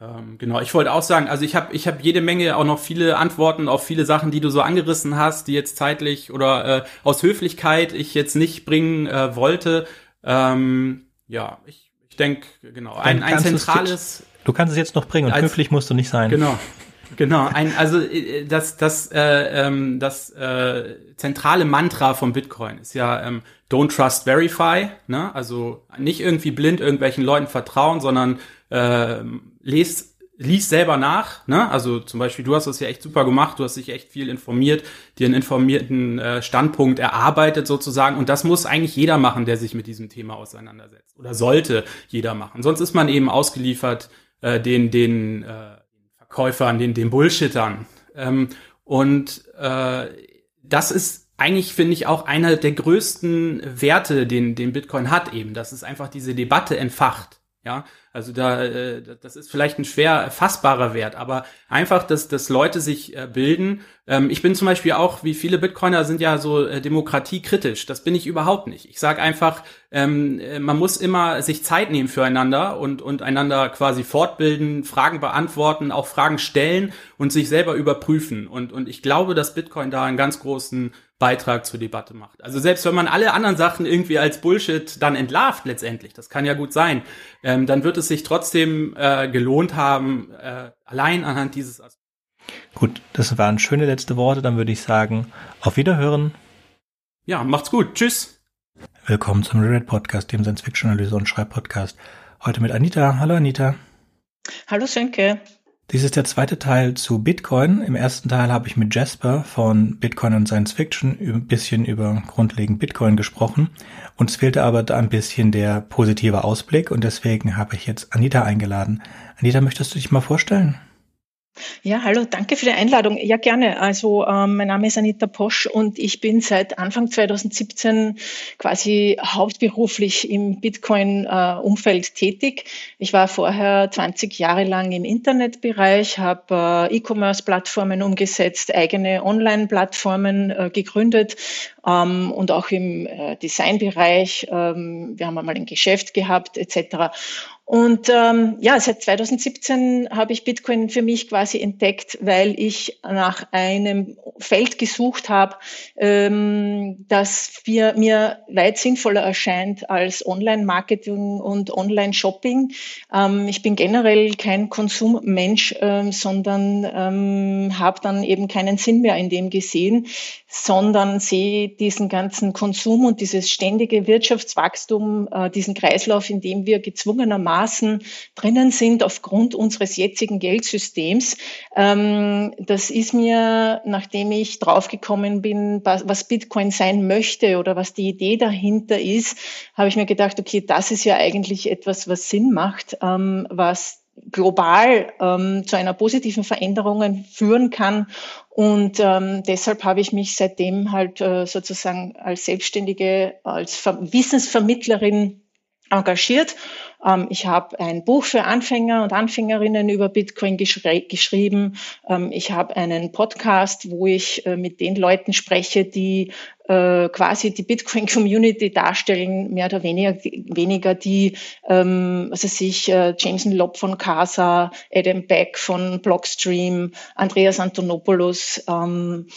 Ähm, genau, ich wollte auch sagen, also ich habe ich hab jede Menge auch noch viele Antworten auf viele Sachen, die du so angerissen hast, die jetzt zeitlich oder äh, aus Höflichkeit ich jetzt nicht bringen äh, wollte. Ähm, ja, ich, ich denke, genau, ein, ein zentrales. Du kannst es jetzt noch bringen und als, höflich musst du nicht sein. Genau. Genau, ein, also äh, das, das, äh, ähm, das äh, zentrale Mantra von Bitcoin ist ja ähm, Don't Trust Verify, ne? Also nicht irgendwie blind irgendwelchen Leuten vertrauen, sondern äh, les, lies selber nach, ne? Also zum Beispiel, du hast das ja echt super gemacht, du hast dich echt viel informiert, dir einen informierten äh, Standpunkt erarbeitet sozusagen. Und das muss eigentlich jeder machen, der sich mit diesem Thema auseinandersetzt. Oder sollte jeder machen. Sonst ist man eben ausgeliefert äh, den, den äh, Käufern, den, den Bullshittern. Ähm, und äh, das ist eigentlich, finde ich, auch einer der größten Werte, den, den Bitcoin hat eben, dass es einfach diese Debatte entfacht. Ja, also da, äh, das ist vielleicht ein schwer fassbarer Wert, aber einfach, dass, dass Leute sich äh, bilden. Ähm, ich bin zum Beispiel auch, wie viele Bitcoiner sind ja so äh, demokratiekritisch. Das bin ich überhaupt nicht. Ich sage einfach, ähm, äh, man muss immer sich Zeit nehmen füreinander und, und einander quasi fortbilden, Fragen beantworten, auch Fragen stellen und sich selber überprüfen. Und, und ich glaube, dass Bitcoin da einen ganz großen Beitrag zur Debatte macht. Also selbst wenn man alle anderen Sachen irgendwie als Bullshit dann entlarvt letztendlich, das kann ja gut sein, ähm, dann wird es sich trotzdem äh, gelohnt haben, äh, allein anhand dieses Aspekts. Gut, das waren schöne letzte Worte, dann würde ich sagen, auf Wiederhören. Ja, macht's gut. Tschüss. Willkommen zum Red Podcast, dem Science-Fiction-Analyse und Schreibpodcast. Heute mit Anita. Hallo Anita. Hallo Sönke. Dies ist der zweite Teil zu Bitcoin. Im ersten Teil habe ich mit Jasper von Bitcoin und Science Fiction ein bisschen über grundlegend Bitcoin gesprochen. Uns fehlte aber da ein bisschen der positive Ausblick und deswegen habe ich jetzt Anita eingeladen. Anita, möchtest du dich mal vorstellen? Ja, hallo, danke für die Einladung. Ja, gerne. Also ähm, mein Name ist Anita Posch und ich bin seit Anfang 2017 quasi hauptberuflich im Bitcoin-Umfeld äh, tätig. Ich war vorher 20 Jahre lang im Internetbereich, habe äh, E-Commerce-Plattformen umgesetzt, eigene Online-Plattformen äh, gegründet ähm, und auch im äh, Designbereich. Ähm, wir haben einmal ein Geschäft gehabt etc. Und ähm, ja, seit 2017 habe ich Bitcoin für mich quasi entdeckt, weil ich nach einem Feld gesucht habe, ähm, das mir, mir weit sinnvoller erscheint als Online-Marketing und Online-Shopping. Ähm, ich bin generell kein Konsummensch, ähm, sondern ähm, habe dann eben keinen Sinn mehr in dem gesehen, sondern sehe diesen ganzen Konsum und dieses ständige Wirtschaftswachstum, äh, diesen Kreislauf, in dem wir gezwungenermaßen drinnen sind aufgrund unseres jetzigen Geldsystems. Ähm, das ist mir, nachdem ich draufgekommen bin, was Bitcoin sein möchte oder was die Idee dahinter ist, habe ich mir gedacht, okay, das ist ja eigentlich etwas, was Sinn macht, ähm, was global ähm, zu einer positiven Veränderung führen kann. Und ähm, deshalb habe ich mich seitdem halt äh, sozusagen als Selbstständige, als Ver Wissensvermittlerin engagiert. Ähm, ich habe ein Buch für Anfänger und Anfängerinnen über Bitcoin geschrieben. Ähm, ich habe einen Podcast, wo ich äh, mit den Leuten spreche, die äh, quasi die Bitcoin-Community darstellen, mehr oder weniger, weniger die, ähm, also sich äh, Jameson Lobb von Casa, Adam Beck von Blockstream, Andreas Antonopoulos, ähm,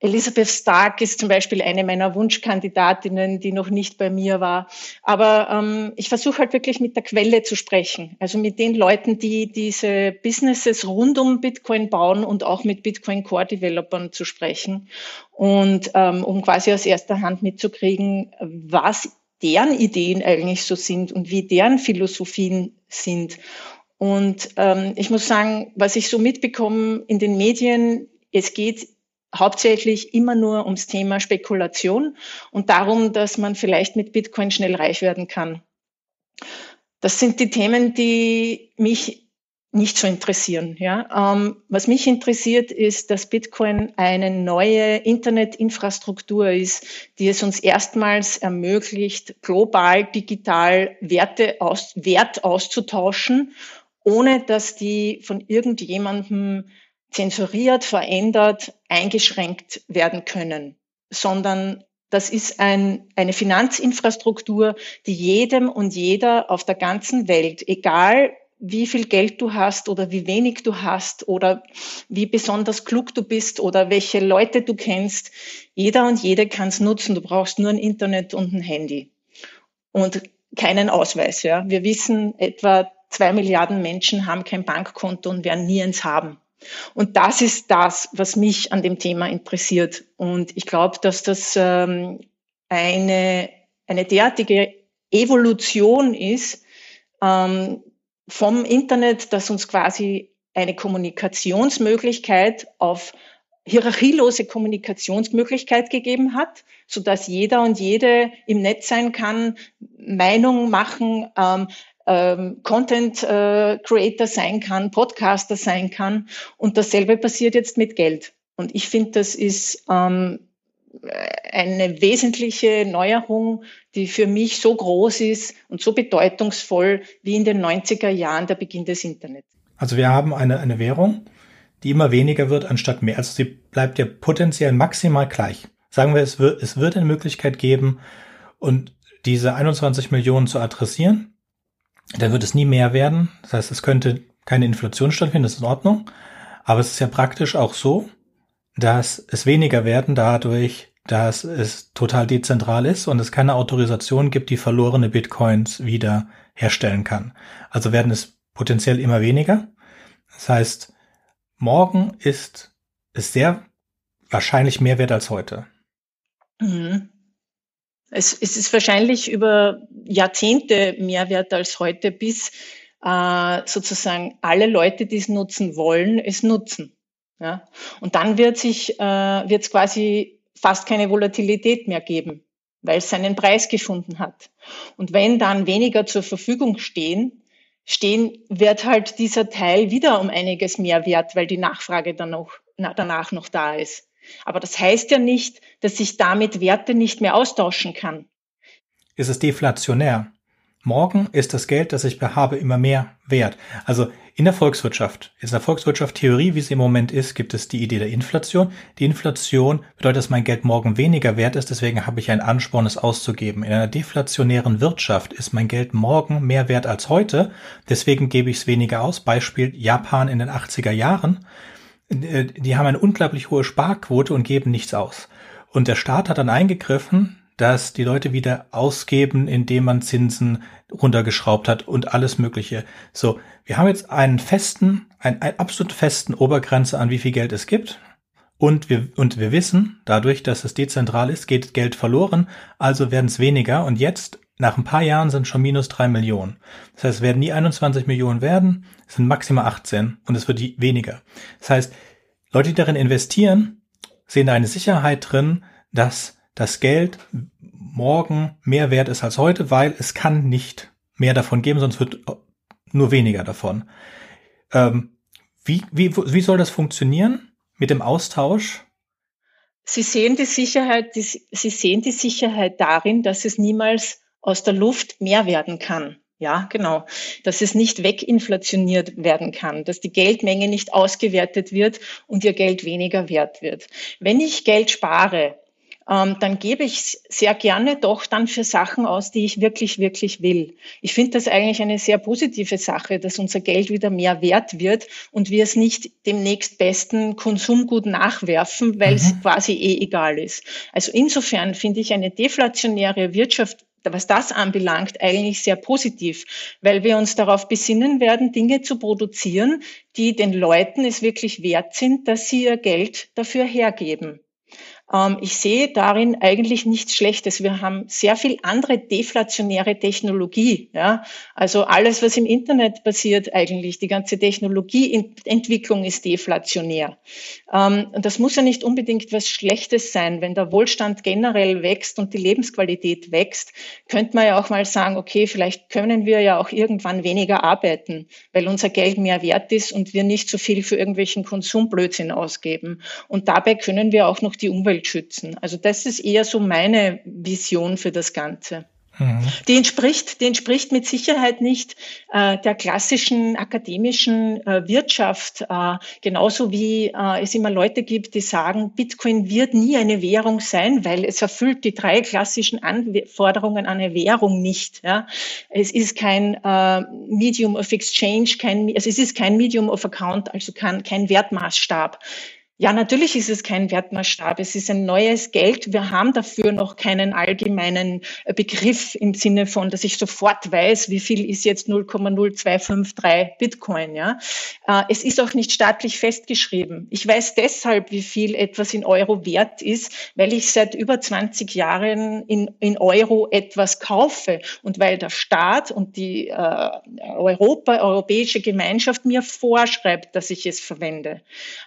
Elizabeth Stark ist zum Beispiel eine meiner Wunschkandidatinnen, die noch nicht bei mir war. Aber ähm, ich versuche halt wirklich mit der Quelle zu sprechen, also mit den Leuten, die diese Businesses rund um Bitcoin bauen und auch mit Bitcoin Core Developern zu sprechen und ähm, um quasi aus erster Hand mitzukriegen, was deren Ideen eigentlich so sind und wie deren Philosophien sind. Und ähm, ich muss sagen, was ich so mitbekomme in den Medien, es geht hauptsächlich immer nur ums Thema Spekulation und darum, dass man vielleicht mit Bitcoin schnell reich werden kann. Das sind die Themen, die mich nicht so interessieren. Ja? Ähm, was mich interessiert, ist, dass Bitcoin eine neue Internetinfrastruktur ist, die es uns erstmals ermöglicht, global digital Werte aus, Wert auszutauschen, ohne dass die von irgendjemandem zensuriert, verändert, eingeschränkt werden können, sondern das ist ein, eine Finanzinfrastruktur, die jedem und jeder auf der ganzen Welt, egal wie viel Geld du hast oder wie wenig du hast oder wie besonders klug du bist oder welche Leute du kennst, jeder und jede kann es nutzen. Du brauchst nur ein Internet und ein Handy und keinen Ausweis. Ja. Wir wissen, etwa zwei Milliarden Menschen haben kein Bankkonto und werden nie eins haben. Und das ist das, was mich an dem Thema interessiert. Und ich glaube, dass das ähm, eine, eine derartige Evolution ist ähm, vom Internet, dass uns quasi eine Kommunikationsmöglichkeit auf hierarchielose Kommunikationsmöglichkeit gegeben hat, so dass jeder und jede im Netz sein kann, Meinung machen, ähm, ähm, Content äh, Creator sein kann, Podcaster sein kann. Und dasselbe passiert jetzt mit Geld. Und ich finde, das ist ähm, eine wesentliche Neuerung, die für mich so groß ist und so bedeutungsvoll wie in den 90er Jahren der Beginn des Internets. Also wir haben eine, eine Währung, die immer weniger wird anstatt mehr. Also sie bleibt ja potenziell maximal gleich. Sagen wir, es wird, es wird eine Möglichkeit geben, und diese 21 Millionen zu adressieren dann wird es nie mehr werden. Das heißt, es könnte keine Inflation stattfinden, das ist in Ordnung. Aber es ist ja praktisch auch so, dass es weniger werden dadurch, dass es total dezentral ist und es keine Autorisation gibt, die verlorene Bitcoins wieder herstellen kann. Also werden es potenziell immer weniger. Das heißt, morgen ist es sehr wahrscheinlich mehr wert als heute. Mhm. Es, es ist wahrscheinlich über Jahrzehnte mehr wert als heute, bis äh, sozusagen alle Leute, die es nutzen wollen, es nutzen. Ja? Und dann wird sich äh, wird es quasi fast keine Volatilität mehr geben, weil es seinen Preis gefunden hat. Und wenn dann weniger zur Verfügung stehen, stehen, wird halt dieser Teil wieder um einiges mehr wert, weil die Nachfrage dann noch, na, danach noch da ist. Aber das heißt ja nicht, dass ich damit Werte nicht mehr austauschen kann. Ist es deflationär? Morgen ist das Geld, das ich habe, immer mehr wert. Also in der Volkswirtschaft, in der Volkswirtschaft Theorie, wie sie im Moment ist, gibt es die Idee der Inflation. Die Inflation bedeutet, dass mein Geld morgen weniger wert ist, deswegen habe ich einen Ansporn, es auszugeben. In einer deflationären Wirtschaft ist mein Geld morgen mehr wert als heute, deswegen gebe ich es weniger aus. Beispiel Japan in den 80er Jahren. Äh, die haben eine unglaublich hohe Sparquote und geben nichts aus. Und der Staat hat dann eingegriffen, dass die Leute wieder ausgeben, indem man Zinsen runtergeschraubt hat und alles Mögliche. So, wir haben jetzt einen festen, einen, einen absolut festen Obergrenze an wie viel Geld es gibt. Und wir, und wir wissen, dadurch, dass es dezentral ist, geht Geld verloren, also werden es weniger. Und jetzt, nach ein paar Jahren, sind schon minus drei Millionen. Das heißt, es werden nie 21 Millionen werden, sind maximal 18 und es wird weniger. Das heißt, Leute, die darin investieren, sehen da eine Sicherheit drin, dass das Geld morgen mehr wert ist als heute, weil es kann nicht mehr davon geben, sonst wird nur weniger davon. Ähm, wie, wie, wie soll das funktionieren mit dem Austausch? Sie sehen die Sicherheit, die, Sie sehen die Sicherheit darin, dass es niemals aus der Luft mehr werden kann. Ja, genau. Dass es nicht weginflationiert werden kann, dass die Geldmenge nicht ausgewertet wird und ihr Geld weniger wert wird. Wenn ich Geld spare, ähm, dann gebe ich sehr gerne doch dann für Sachen aus, die ich wirklich, wirklich will. Ich finde das eigentlich eine sehr positive Sache, dass unser Geld wieder mehr wert wird und wir es nicht dem nächstbesten Konsumgut nachwerfen, weil es mhm. quasi eh egal ist. Also insofern finde ich eine deflationäre Wirtschaft was das anbelangt, eigentlich sehr positiv, weil wir uns darauf besinnen werden, Dinge zu produzieren, die den Leuten es wirklich wert sind, dass sie ihr Geld dafür hergeben. Ähm, ich sehe darin eigentlich nichts Schlechtes. Wir haben sehr viel andere deflationäre Technologie. Ja? Also alles, was im Internet passiert eigentlich, die ganze Technologieentwicklung ist deflationär. Ähm, das muss ja nicht unbedingt was Schlechtes sein. Wenn der Wohlstand generell wächst und die Lebensqualität wächst, könnte man ja auch mal sagen, okay, vielleicht können wir ja auch irgendwann weniger arbeiten, weil unser Geld mehr wert ist und wir nicht so viel für irgendwelchen Konsumblödsinn ausgeben. Und dabei können wir auch noch die Umwelt Umwelt schützen. Also das ist eher so meine Vision für das Ganze. Mhm. Die entspricht, die entspricht mit Sicherheit nicht äh, der klassischen akademischen äh, Wirtschaft, äh, genauso wie äh, es immer Leute gibt, die sagen, Bitcoin wird nie eine Währung sein, weil es erfüllt die drei klassischen Anforderungen an eine Währung nicht. Ja. Es ist kein äh, Medium of Exchange, kein, also es ist kein Medium of Account, also kein, kein Wertmaßstab. Ja, natürlich ist es kein Wertmaßstab. Es ist ein neues Geld. Wir haben dafür noch keinen allgemeinen äh, Begriff im Sinne von, dass ich sofort weiß, wie viel ist jetzt 0,0253 Bitcoin. Ja, äh, es ist auch nicht staatlich festgeschrieben. Ich weiß deshalb, wie viel etwas in Euro wert ist, weil ich seit über 20 Jahren in, in Euro etwas kaufe und weil der Staat und die äh, Europa, europäische Gemeinschaft mir vorschreibt, dass ich es verwende.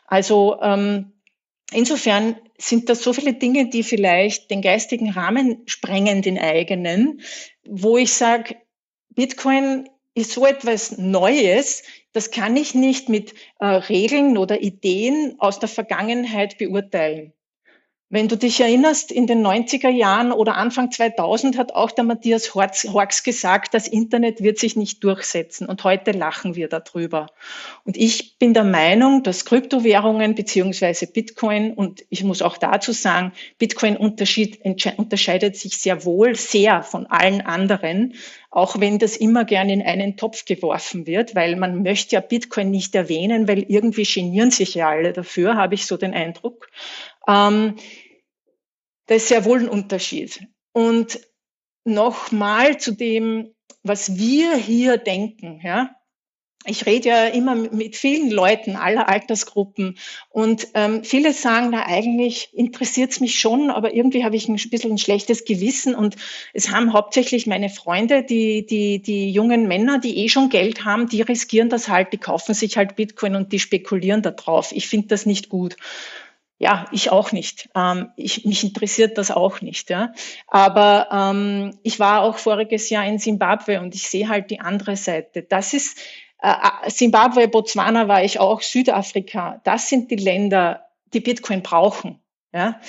Also ähm, insofern sind das so viele Dinge, die vielleicht den geistigen Rahmen sprengen, den eigenen, wo ich sage, Bitcoin ist so etwas Neues, das kann ich nicht mit äh, Regeln oder Ideen aus der Vergangenheit beurteilen. Wenn du dich erinnerst, in den 90er Jahren oder Anfang 2000 hat auch der Matthias Horks gesagt, das Internet wird sich nicht durchsetzen. Und heute lachen wir darüber. Und ich bin der Meinung, dass Kryptowährungen beziehungsweise Bitcoin, und ich muss auch dazu sagen, Bitcoin unterscheidet sich sehr wohl sehr von allen anderen, auch wenn das immer gerne in einen Topf geworfen wird, weil man möchte ja Bitcoin nicht erwähnen, weil irgendwie genieren sich ja alle dafür, habe ich so den Eindruck. Ähm, Da ist sehr wohl ein Unterschied. Und nochmal zu dem, was wir hier denken, ja ich rede ja immer mit vielen Leuten aller Altersgruppen und ähm, viele sagen, na eigentlich interessiert es mich schon, aber irgendwie habe ich ein bisschen ein schlechtes Gewissen und es haben hauptsächlich meine Freunde, die, die, die jungen Männer, die eh schon Geld haben, die riskieren das halt, die kaufen sich halt Bitcoin und die spekulieren da drauf. Ich finde das nicht gut. Ja, ich auch nicht. Ähm, ich, mich interessiert das auch nicht. Ja. Aber ähm, ich war auch voriges Jahr in Simbabwe und ich sehe halt die andere Seite. Das ist Simbabwe, äh, Botswana war ich auch, Südafrika. Das sind die Länder, die Bitcoin brauchen. Ja.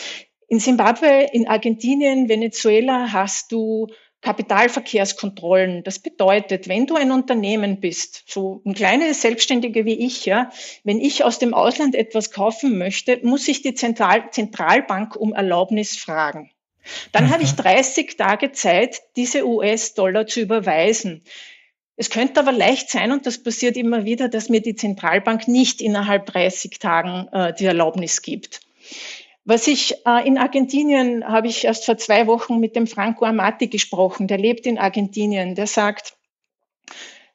In Simbabwe, in Argentinien, Venezuela hast du Kapitalverkehrskontrollen. Das bedeutet, wenn du ein Unternehmen bist, so ein kleines Selbstständige wie ich, ja, wenn ich aus dem Ausland etwas kaufen möchte, muss ich die Zentral Zentralbank um Erlaubnis fragen. Dann mhm. habe ich 30 Tage Zeit, diese US-Dollar zu überweisen. Es könnte aber leicht sein, und das passiert immer wieder, dass mir die Zentralbank nicht innerhalb 30 Tagen äh, die Erlaubnis gibt. Was ich äh, in Argentinien habe ich erst vor zwei Wochen mit dem Franco Amati gesprochen, der lebt in Argentinien, der sagt,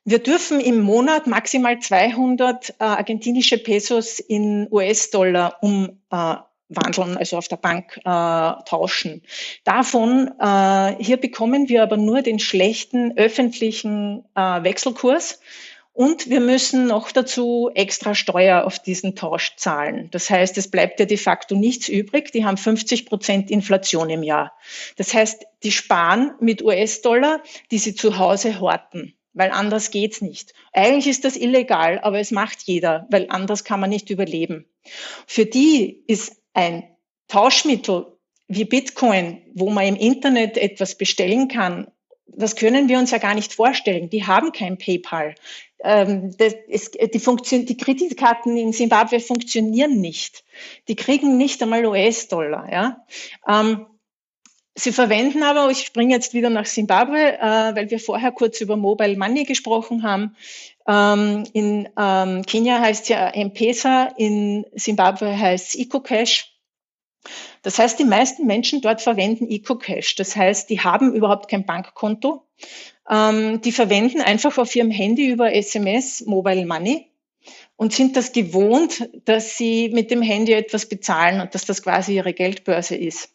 wir dürfen im Monat maximal 200 äh, argentinische Pesos in US-Dollar um äh, also auf der Bank äh, tauschen. Davon, äh, hier bekommen wir aber nur den schlechten öffentlichen äh, Wechselkurs und wir müssen noch dazu extra Steuer auf diesen Tausch zahlen. Das heißt, es bleibt ja de facto nichts übrig. Die haben 50 Prozent Inflation im Jahr. Das heißt, die sparen mit US-Dollar, die sie zu Hause horten weil anders geht's nicht. Eigentlich ist das illegal, aber es macht jeder, weil anders kann man nicht überleben. Für die ist ein Tauschmittel wie Bitcoin, wo man im Internet etwas bestellen kann, das können wir uns ja gar nicht vorstellen. Die haben kein PayPal. Ähm, es, die, Funktion, die Kreditkarten in Simbabwe funktionieren nicht. Die kriegen nicht einmal US-Dollar. Ja? Ähm, sie verwenden aber, ich springe jetzt wieder nach Simbabwe, äh, weil wir vorher kurz über Mobile Money gesprochen haben. Ähm, in ähm, Kenia heißt ja M-Pesa, in Simbabwe heißt es EcoCash. Das heißt, die meisten Menschen dort verwenden EcoCash. Das heißt, die haben überhaupt kein Bankkonto. Ähm, die verwenden einfach auf ihrem Handy über SMS Mobile Money und sind das gewohnt, dass sie mit dem Handy etwas bezahlen und dass das quasi ihre Geldbörse ist.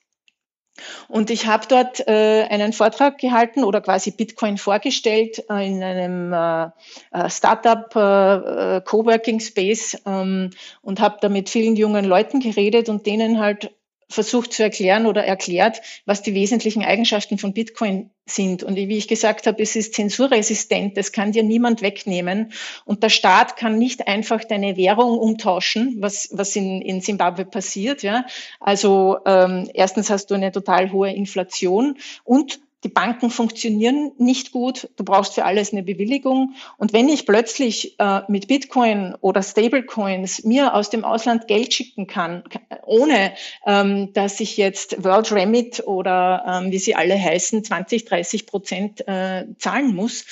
Und ich habe dort äh, einen Vortrag gehalten oder quasi Bitcoin vorgestellt äh, in einem äh, äh Startup äh, äh, Coworking Space ähm, und habe da mit vielen jungen Leuten geredet und denen halt versucht zu erklären oder erklärt, was die wesentlichen Eigenschaften von Bitcoin sind. Und wie ich gesagt habe, es ist zensurresistent, das kann dir niemand wegnehmen. Und der Staat kann nicht einfach deine Währung umtauschen, was, was in, in Zimbabwe passiert. Ja. Also ähm, erstens hast du eine total hohe Inflation und die Banken funktionieren nicht gut, du brauchst für alles eine Bewilligung. Und wenn ich plötzlich äh, mit Bitcoin oder Stablecoins mir aus dem Ausland Geld schicken kann, ohne ähm, dass ich jetzt World Remit oder ähm, wie sie alle heißen, 20, 30 Prozent äh, zahlen muss,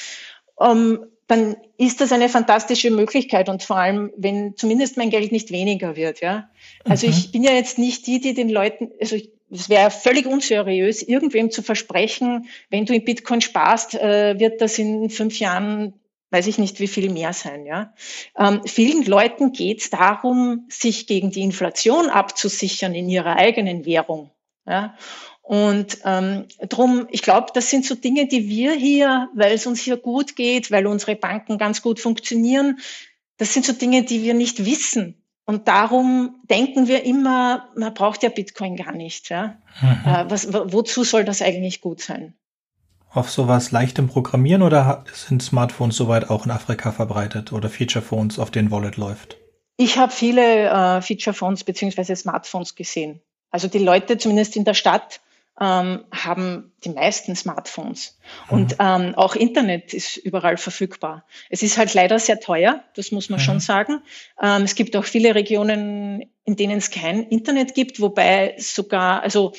ähm, dann ist das eine fantastische Möglichkeit und vor allem, wenn zumindest mein Geld nicht weniger wird. Ja, also mhm. ich bin ja jetzt nicht die, die den Leuten, also ich, es wäre völlig unseriös, irgendwem zu versprechen, wenn du in Bitcoin sparst, äh, wird das in fünf Jahren, weiß ich nicht, wie viel mehr sein. Ja? Ähm, vielen Leuten geht es darum, sich gegen die Inflation abzusichern in ihrer eigenen Währung. Ja? Und ähm, drum, ich glaube, das sind so Dinge, die wir hier, weil es uns hier gut geht, weil unsere Banken ganz gut funktionieren, das sind so Dinge, die wir nicht wissen. Und darum denken wir immer, man braucht ja Bitcoin gar nicht. Ja? Mhm. Äh, was, wozu soll das eigentlich gut sein? Auf sowas leichtem Programmieren oder sind Smartphones soweit auch in Afrika verbreitet oder Feature Phones, auf denen Wallet läuft? Ich habe viele äh, Feature Phones beziehungsweise Smartphones gesehen. Also die Leute zumindest in der Stadt ähm, haben die meisten Smartphones. Mhm. Und ähm, auch Internet ist überall verfügbar. Es ist halt leider sehr teuer, das muss man mhm. schon sagen. Ähm, es gibt auch viele Regionen, in denen es kein Internet gibt, wobei sogar, also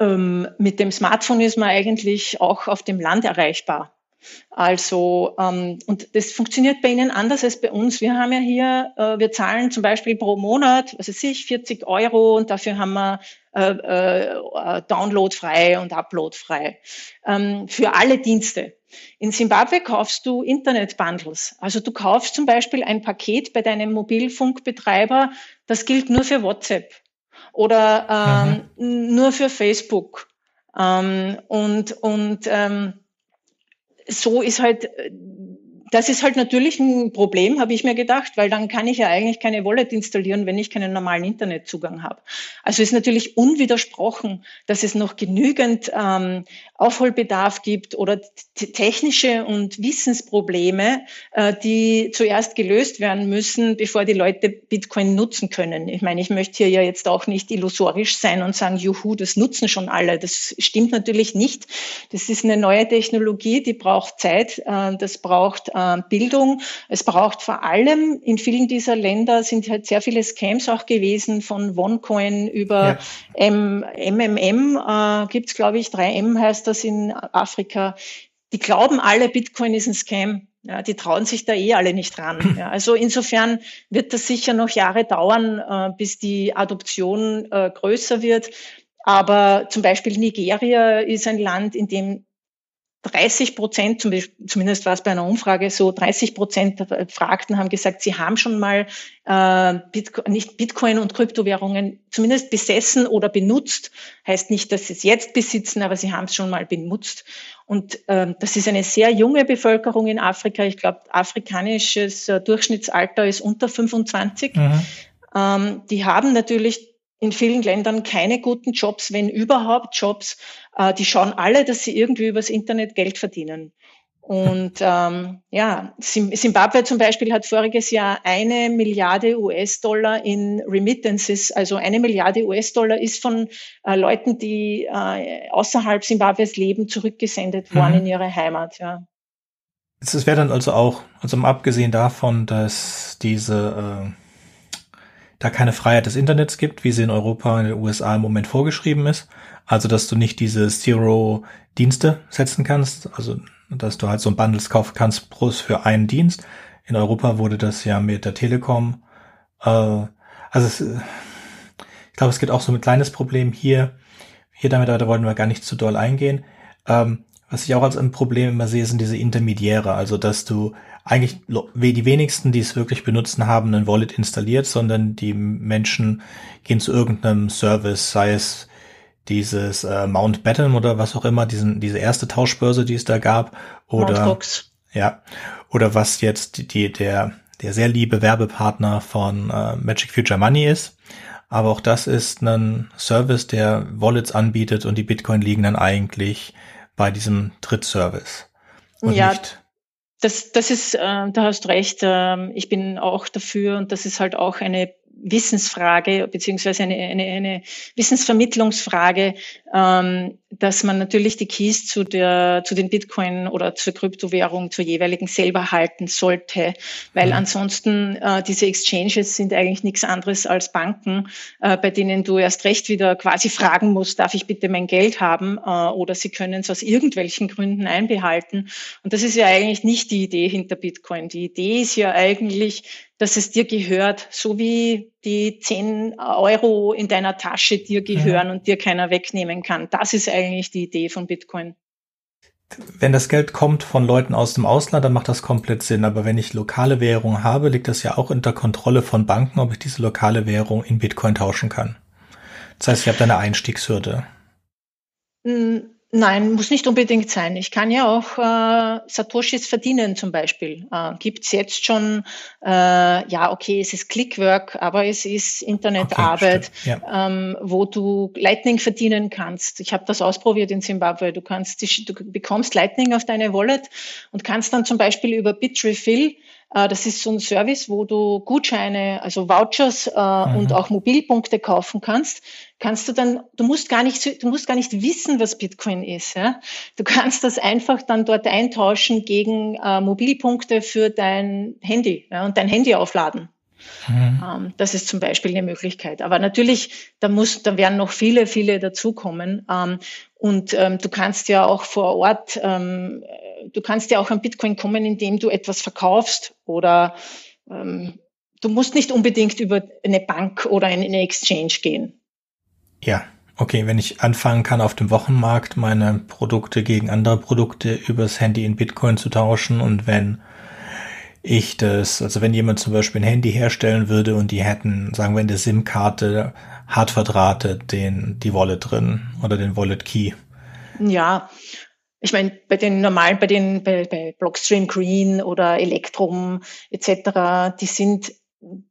ähm, mit dem Smartphone ist man eigentlich auch auf dem Land erreichbar. Also, ähm, und das funktioniert bei Ihnen anders als bei uns. Wir haben ja hier, äh, wir zahlen zum Beispiel pro Monat, was weiß ich, 40 Euro und dafür haben wir äh, äh, Download frei und Upload frei ähm, für alle Dienste. In Simbabwe kaufst du Internet-Bundles. Also du kaufst zum Beispiel ein Paket bei deinem Mobilfunkbetreiber, das gilt nur für WhatsApp oder ähm, mhm. nur für Facebook. Ähm, und und ähm, so ist halt das ist halt natürlich ein Problem, habe ich mir gedacht, weil dann kann ich ja eigentlich keine Wallet installieren, wenn ich keinen normalen Internetzugang habe. Also ist natürlich unwidersprochen, dass es noch genügend ähm, Aufholbedarf gibt oder technische und Wissensprobleme, äh, die zuerst gelöst werden müssen, bevor die Leute Bitcoin nutzen können. Ich meine, ich möchte hier ja jetzt auch nicht illusorisch sein und sagen, juhu, das nutzen schon alle. Das stimmt natürlich nicht. Das ist eine neue Technologie, die braucht Zeit, äh, das braucht äh, Bildung. Es braucht vor allem in vielen dieser Länder sind halt sehr viele Scams auch gewesen, von OneCoin über ja. M MMM, äh, gibt es glaube ich, 3M heißt das in Afrika. Die glauben alle, Bitcoin ist ein Scam. Ja, die trauen sich da eh alle nicht dran. Ja, also insofern wird das sicher noch Jahre dauern, äh, bis die Adoption äh, größer wird. Aber zum Beispiel Nigeria ist ein Land, in dem 30 Prozent, zumindest war es bei einer Umfrage so, 30 Prozent der Befragten haben gesagt, sie haben schon mal äh, Bitcoin, nicht Bitcoin und Kryptowährungen zumindest besessen oder benutzt. Heißt nicht, dass sie es jetzt besitzen, aber sie haben es schon mal benutzt. Und ähm, das ist eine sehr junge Bevölkerung in Afrika. Ich glaube, afrikanisches äh, Durchschnittsalter ist unter 25. Mhm. Ähm, die haben natürlich in vielen Ländern keine guten Jobs, wenn überhaupt Jobs. Äh, die schauen alle, dass sie irgendwie übers Internet Geld verdienen. Und ähm, ja, Zimbabwe zum Beispiel hat voriges Jahr eine Milliarde US-Dollar in Remittances, also eine Milliarde US-Dollar ist von äh, Leuten, die äh, außerhalb Zimbabwes leben, zurückgesendet worden mhm. in ihre Heimat. Ja. Es wäre dann also auch, also abgesehen davon, dass diese äh da keine Freiheit des Internets gibt, wie sie in Europa in den USA im Moment vorgeschrieben ist. Also, dass du nicht diese Zero-Dienste setzen kannst, also dass du halt so ein Bundles kaufen kannst plus für einen Dienst. In Europa wurde das ja mit der Telekom. Äh, also es, ich glaube, es gibt auch so ein kleines Problem hier. Hier damit, da wollen wir gar nicht zu doll eingehen. Ähm, was ich auch als ein Problem immer sehe, sind diese Intermediäre. Also, dass du eigentlich die wenigsten, die es wirklich benutzen, haben ein Wallet installiert, sondern die Menschen gehen zu irgendeinem Service, sei es dieses äh, Mountbatten oder was auch immer, diesen, diese erste Tauschbörse, die es da gab, oder ja, oder was jetzt die, der, der sehr liebe Werbepartner von äh, Magic Future Money ist. Aber auch das ist ein Service, der Wallets anbietet und die Bitcoin liegen dann eigentlich bei diesem Drittservice. Und ja, nicht das, das ist, äh, da hast recht. Äh, ich bin auch dafür und das ist halt auch eine Wissensfrage beziehungsweise eine, eine, eine Wissensvermittlungsfrage, ähm, dass man natürlich die Keys zu der zu den Bitcoin oder zur Kryptowährung zur jeweiligen selber halten sollte, weil mhm. ansonsten äh, diese Exchanges sind eigentlich nichts anderes als Banken, äh, bei denen du erst recht wieder quasi fragen musst, darf ich bitte mein Geld haben äh, oder sie können es aus irgendwelchen Gründen einbehalten. Und das ist ja eigentlich nicht die Idee hinter Bitcoin. Die Idee ist ja eigentlich dass es dir gehört, so wie die 10 Euro in deiner Tasche dir gehören ja. und dir keiner wegnehmen kann. Das ist eigentlich die Idee von Bitcoin. Wenn das Geld kommt von Leuten aus dem Ausland, dann macht das komplett Sinn. Aber wenn ich lokale Währung habe, liegt das ja auch unter Kontrolle von Banken, ob ich diese lokale Währung in Bitcoin tauschen kann. Das heißt, ich habe da eine Einstiegshürde. Hm, Nein, muss nicht unbedingt sein. Ich kann ja auch äh, Satoshis verdienen zum Beispiel. Äh, Gibt jetzt schon, äh, ja, okay, es ist Clickwork, aber es ist Internetarbeit, okay, ja. ähm, wo du Lightning verdienen kannst. Ich habe das ausprobiert in Zimbabwe. Du kannst, du bekommst Lightning auf deine Wallet und kannst dann zum Beispiel über Bitrefill das ist so ein Service, wo du Gutscheine, also Vouchers äh, mhm. und auch Mobilpunkte kaufen kannst. Kannst du dann, du musst gar nicht, du musst gar nicht wissen, was Bitcoin ist. Ja? Du kannst das einfach dann dort eintauschen gegen äh, Mobilpunkte für dein Handy ja, und dein Handy aufladen. Mhm. Ähm, das ist zum Beispiel eine Möglichkeit. Aber natürlich, da muss, da werden noch viele, viele dazukommen. Ähm, und ähm, du kannst ja auch vor Ort du kannst ja auch an Bitcoin kommen, indem du etwas verkaufst oder ähm, du musst nicht unbedingt über eine Bank oder eine Exchange gehen. Ja, okay, wenn ich anfangen kann, auf dem Wochenmarkt meine Produkte gegen andere Produkte übers Handy in Bitcoin zu tauschen und wenn ich das, also wenn jemand zum Beispiel ein Handy herstellen würde und die hätten, sagen wir in der SIM-Karte hart verdrahtet den, die Wallet drin oder den Wallet Key. Ja, ich meine, bei den normalen, bei den, bei, bei Blockstream Green oder Electrum etc., die sind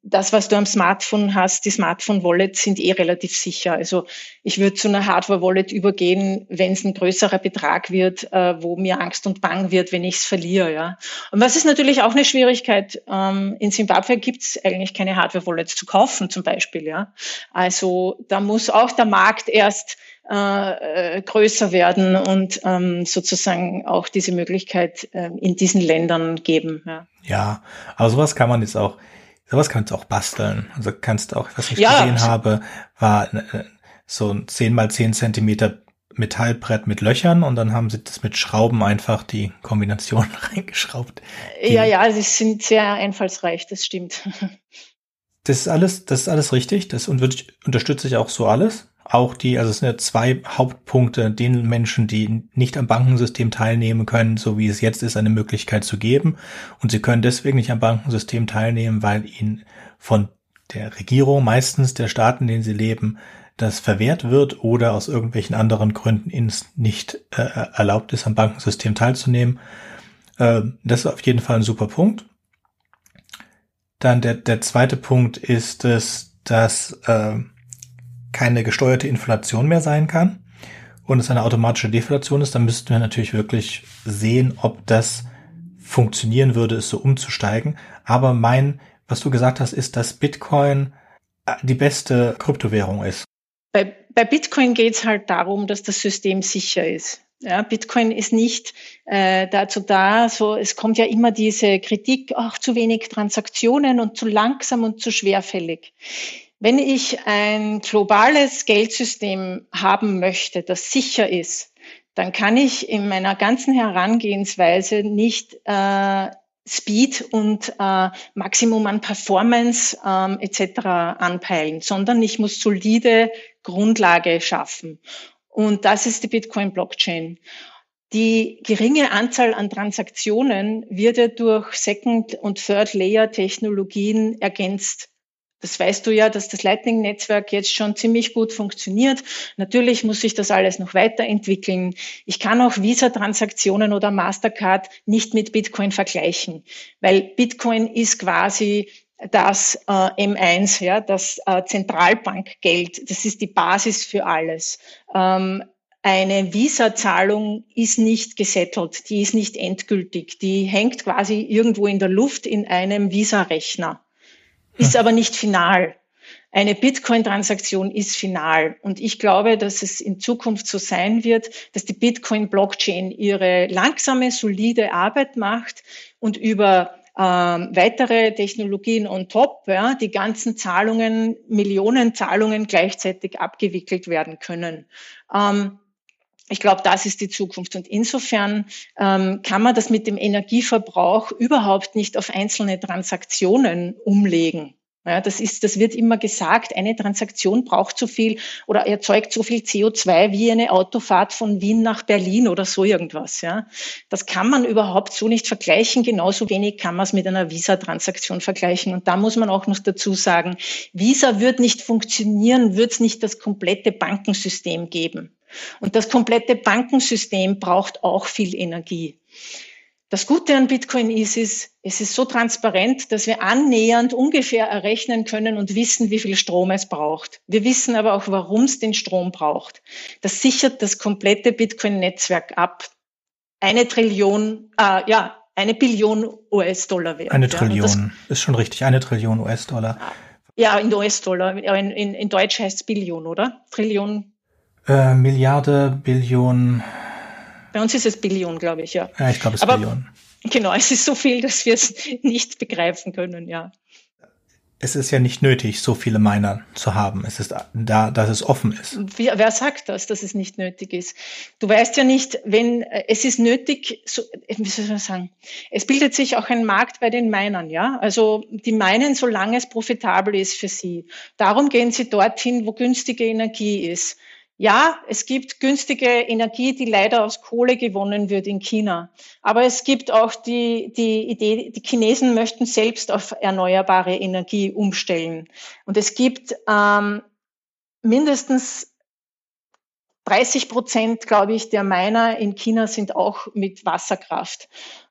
das, was du am Smartphone hast, die Smartphone-Wallets sind eh relativ sicher. Also ich würde zu einer Hardware-Wallet übergehen, wenn es ein größerer Betrag wird, äh, wo mir Angst und Bang wird, wenn ich es verliere. Ja. Und was ist natürlich auch eine Schwierigkeit, ähm, in Zimbabwe gibt es eigentlich keine Hardware-Wallets zu kaufen zum Beispiel. Ja. Also da muss auch der Markt erst äh, äh größer werden und ähm, sozusagen auch diese Möglichkeit äh, in diesen Ländern geben. Ja, ja aber sowas kann man jetzt auch Sowas kannst du auch basteln. Also kannst du auch, was ich ja, gesehen habe, war äh, so ein 10 mal 10 Zentimeter Metallbrett mit Löchern und dann haben sie das mit Schrauben einfach die Kombination reingeschraubt. Ja, ja, sie sind sehr einfallsreich, das stimmt. Das ist alles, das ist alles richtig. Das unterstütze ich auch so alles auch die, also es sind ja zwei Hauptpunkte, den Menschen, die nicht am Bankensystem teilnehmen können, so wie es jetzt ist, eine Möglichkeit zu geben. Und sie können deswegen nicht am Bankensystem teilnehmen, weil ihnen von der Regierung, meistens der Staaten, in denen sie leben, das verwehrt wird oder aus irgendwelchen anderen Gründen ihnen nicht äh, erlaubt ist, am Bankensystem teilzunehmen. Äh, das ist auf jeden Fall ein super Punkt. Dann der, der zweite Punkt ist es, dass äh, keine gesteuerte Inflation mehr sein kann und es eine automatische Deflation ist, dann müssten wir natürlich wirklich sehen, ob das funktionieren würde, es so umzusteigen. Aber mein, was du gesagt hast, ist, dass Bitcoin äh, die beste Kryptowährung ist. Bei, bei Bitcoin geht es halt darum, dass das System sicher ist. Ja, Bitcoin ist nicht äh, dazu da, so es kommt ja immer diese Kritik, ach zu wenig Transaktionen und zu langsam und zu schwerfällig. Wenn ich ein globales Geldsystem haben möchte, das sicher ist, dann kann ich in meiner ganzen Herangehensweise nicht äh, Speed und äh, Maximum an Performance ähm, etc. anpeilen, sondern ich muss solide Grundlage schaffen. Und das ist die Bitcoin-Blockchain. Die geringe Anzahl an Transaktionen wird ja durch Second- und Third-Layer-Technologien ergänzt. Das weißt du ja, dass das Lightning-Netzwerk jetzt schon ziemlich gut funktioniert. Natürlich muss sich das alles noch weiterentwickeln. Ich kann auch Visa-Transaktionen oder Mastercard nicht mit Bitcoin vergleichen, weil Bitcoin ist quasi das äh, M1, ja, das äh, Zentralbankgeld. Das ist die Basis für alles. Ähm, eine Visa-Zahlung ist nicht gesettelt, die ist nicht endgültig, die hängt quasi irgendwo in der Luft in einem Visa-Rechner ist aber nicht final. Eine Bitcoin-Transaktion ist final. Und ich glaube, dass es in Zukunft so sein wird, dass die Bitcoin-Blockchain ihre langsame, solide Arbeit macht und über ähm, weitere Technologien on top, ja, die ganzen Zahlungen, Millionen Zahlungen gleichzeitig abgewickelt werden können. Ähm, ich glaube, das ist die Zukunft. Und insofern ähm, kann man das mit dem Energieverbrauch überhaupt nicht auf einzelne Transaktionen umlegen. Ja, das ist, das wird immer gesagt, eine Transaktion braucht so viel oder erzeugt so viel CO2 wie eine Autofahrt von Wien nach Berlin oder so irgendwas. Ja, das kann man überhaupt so nicht vergleichen. Genauso wenig kann man es mit einer Visa-Transaktion vergleichen. Und da muss man auch noch dazu sagen, Visa wird nicht funktionieren, wird es nicht das komplette Bankensystem geben. Und das komplette Bankensystem braucht auch viel Energie. Das Gute an Bitcoin ist, ist, es ist so transparent, dass wir annähernd ungefähr errechnen können und wissen, wie viel Strom es braucht. Wir wissen aber auch, warum es den Strom braucht. Das sichert das komplette Bitcoin-Netzwerk ab. Eine Trillion, äh, ja, eine Billion US-Dollar wert. Eine Trillion, ja, ist schon richtig, eine Trillion US-Dollar. Ja, in US-Dollar. In, in, in Deutsch heißt es Billion, oder? Trillion äh, Milliarde, Billion. Bei uns ist es Billion, glaube ich, ja. Ja, ich glaube, es ist Aber, Billion. Genau, es ist so viel, dass wir es nicht begreifen können, ja. es ist ja nicht nötig, so viele Miner zu haben. Es ist da, dass es offen ist. Wie, wer sagt das, dass es nicht nötig ist? Du weißt ja nicht, wenn es ist nötig, so, wie soll ich sagen, es bildet sich auch ein Markt bei den Minern, ja. Also die meinen, solange es profitabel ist für sie. Darum gehen sie dorthin, wo günstige Energie ist. Ja, es gibt günstige Energie, die leider aus Kohle gewonnen wird in China. Aber es gibt auch die, die Idee, die Chinesen möchten selbst auf erneuerbare Energie umstellen. Und es gibt ähm, mindestens 30 Prozent, glaube ich, der Miner in China sind auch mit Wasserkraft.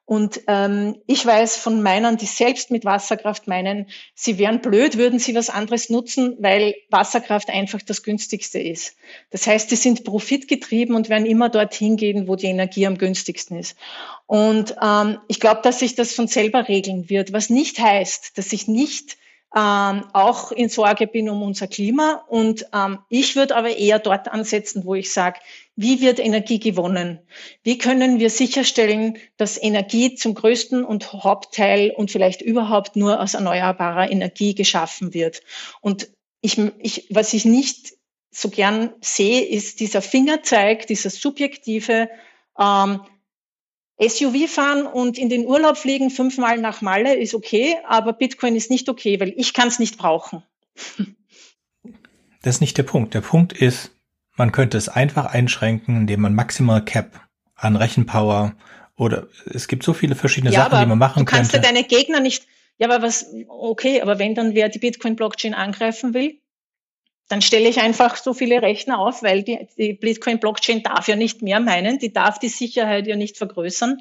Und ähm, ich weiß von Minern, die selbst mit Wasserkraft meinen, sie wären blöd, würden sie was anderes nutzen, weil Wasserkraft einfach das günstigste ist. Das heißt, die sind profitgetrieben und werden immer dorthin gehen, wo die Energie am günstigsten ist. Und ähm, ich glaube, dass sich das von selber regeln wird, was nicht heißt, dass ich nicht ähm, auch in Sorge bin um unser Klima. Und ähm, ich würde aber eher dort ansetzen, wo ich sage, wie wird Energie gewonnen? Wie können wir sicherstellen, dass Energie zum größten und Hauptteil und vielleicht überhaupt nur aus erneuerbarer Energie geschaffen wird? Und ich, ich, was ich nicht so gern sehe, ist dieser Fingerzeig, dieser subjektive, ähm, SUV fahren und in den Urlaub fliegen fünfmal nach Malle ist okay, aber Bitcoin ist nicht okay, weil ich kann es nicht brauchen. Das ist nicht der Punkt. Der Punkt ist, man könnte es einfach einschränken, indem man maximal Cap an Rechenpower oder es gibt so viele verschiedene ja, Sachen, die man machen könnte. Du kannst könnte. ja deine Gegner nicht, ja, aber was, okay, aber wenn dann wer die Bitcoin-Blockchain angreifen will, dann stelle ich einfach so viele Rechner auf, weil die, die Bitcoin-Blockchain darf ja nicht mehr meinen, die darf die Sicherheit ja nicht vergrößern.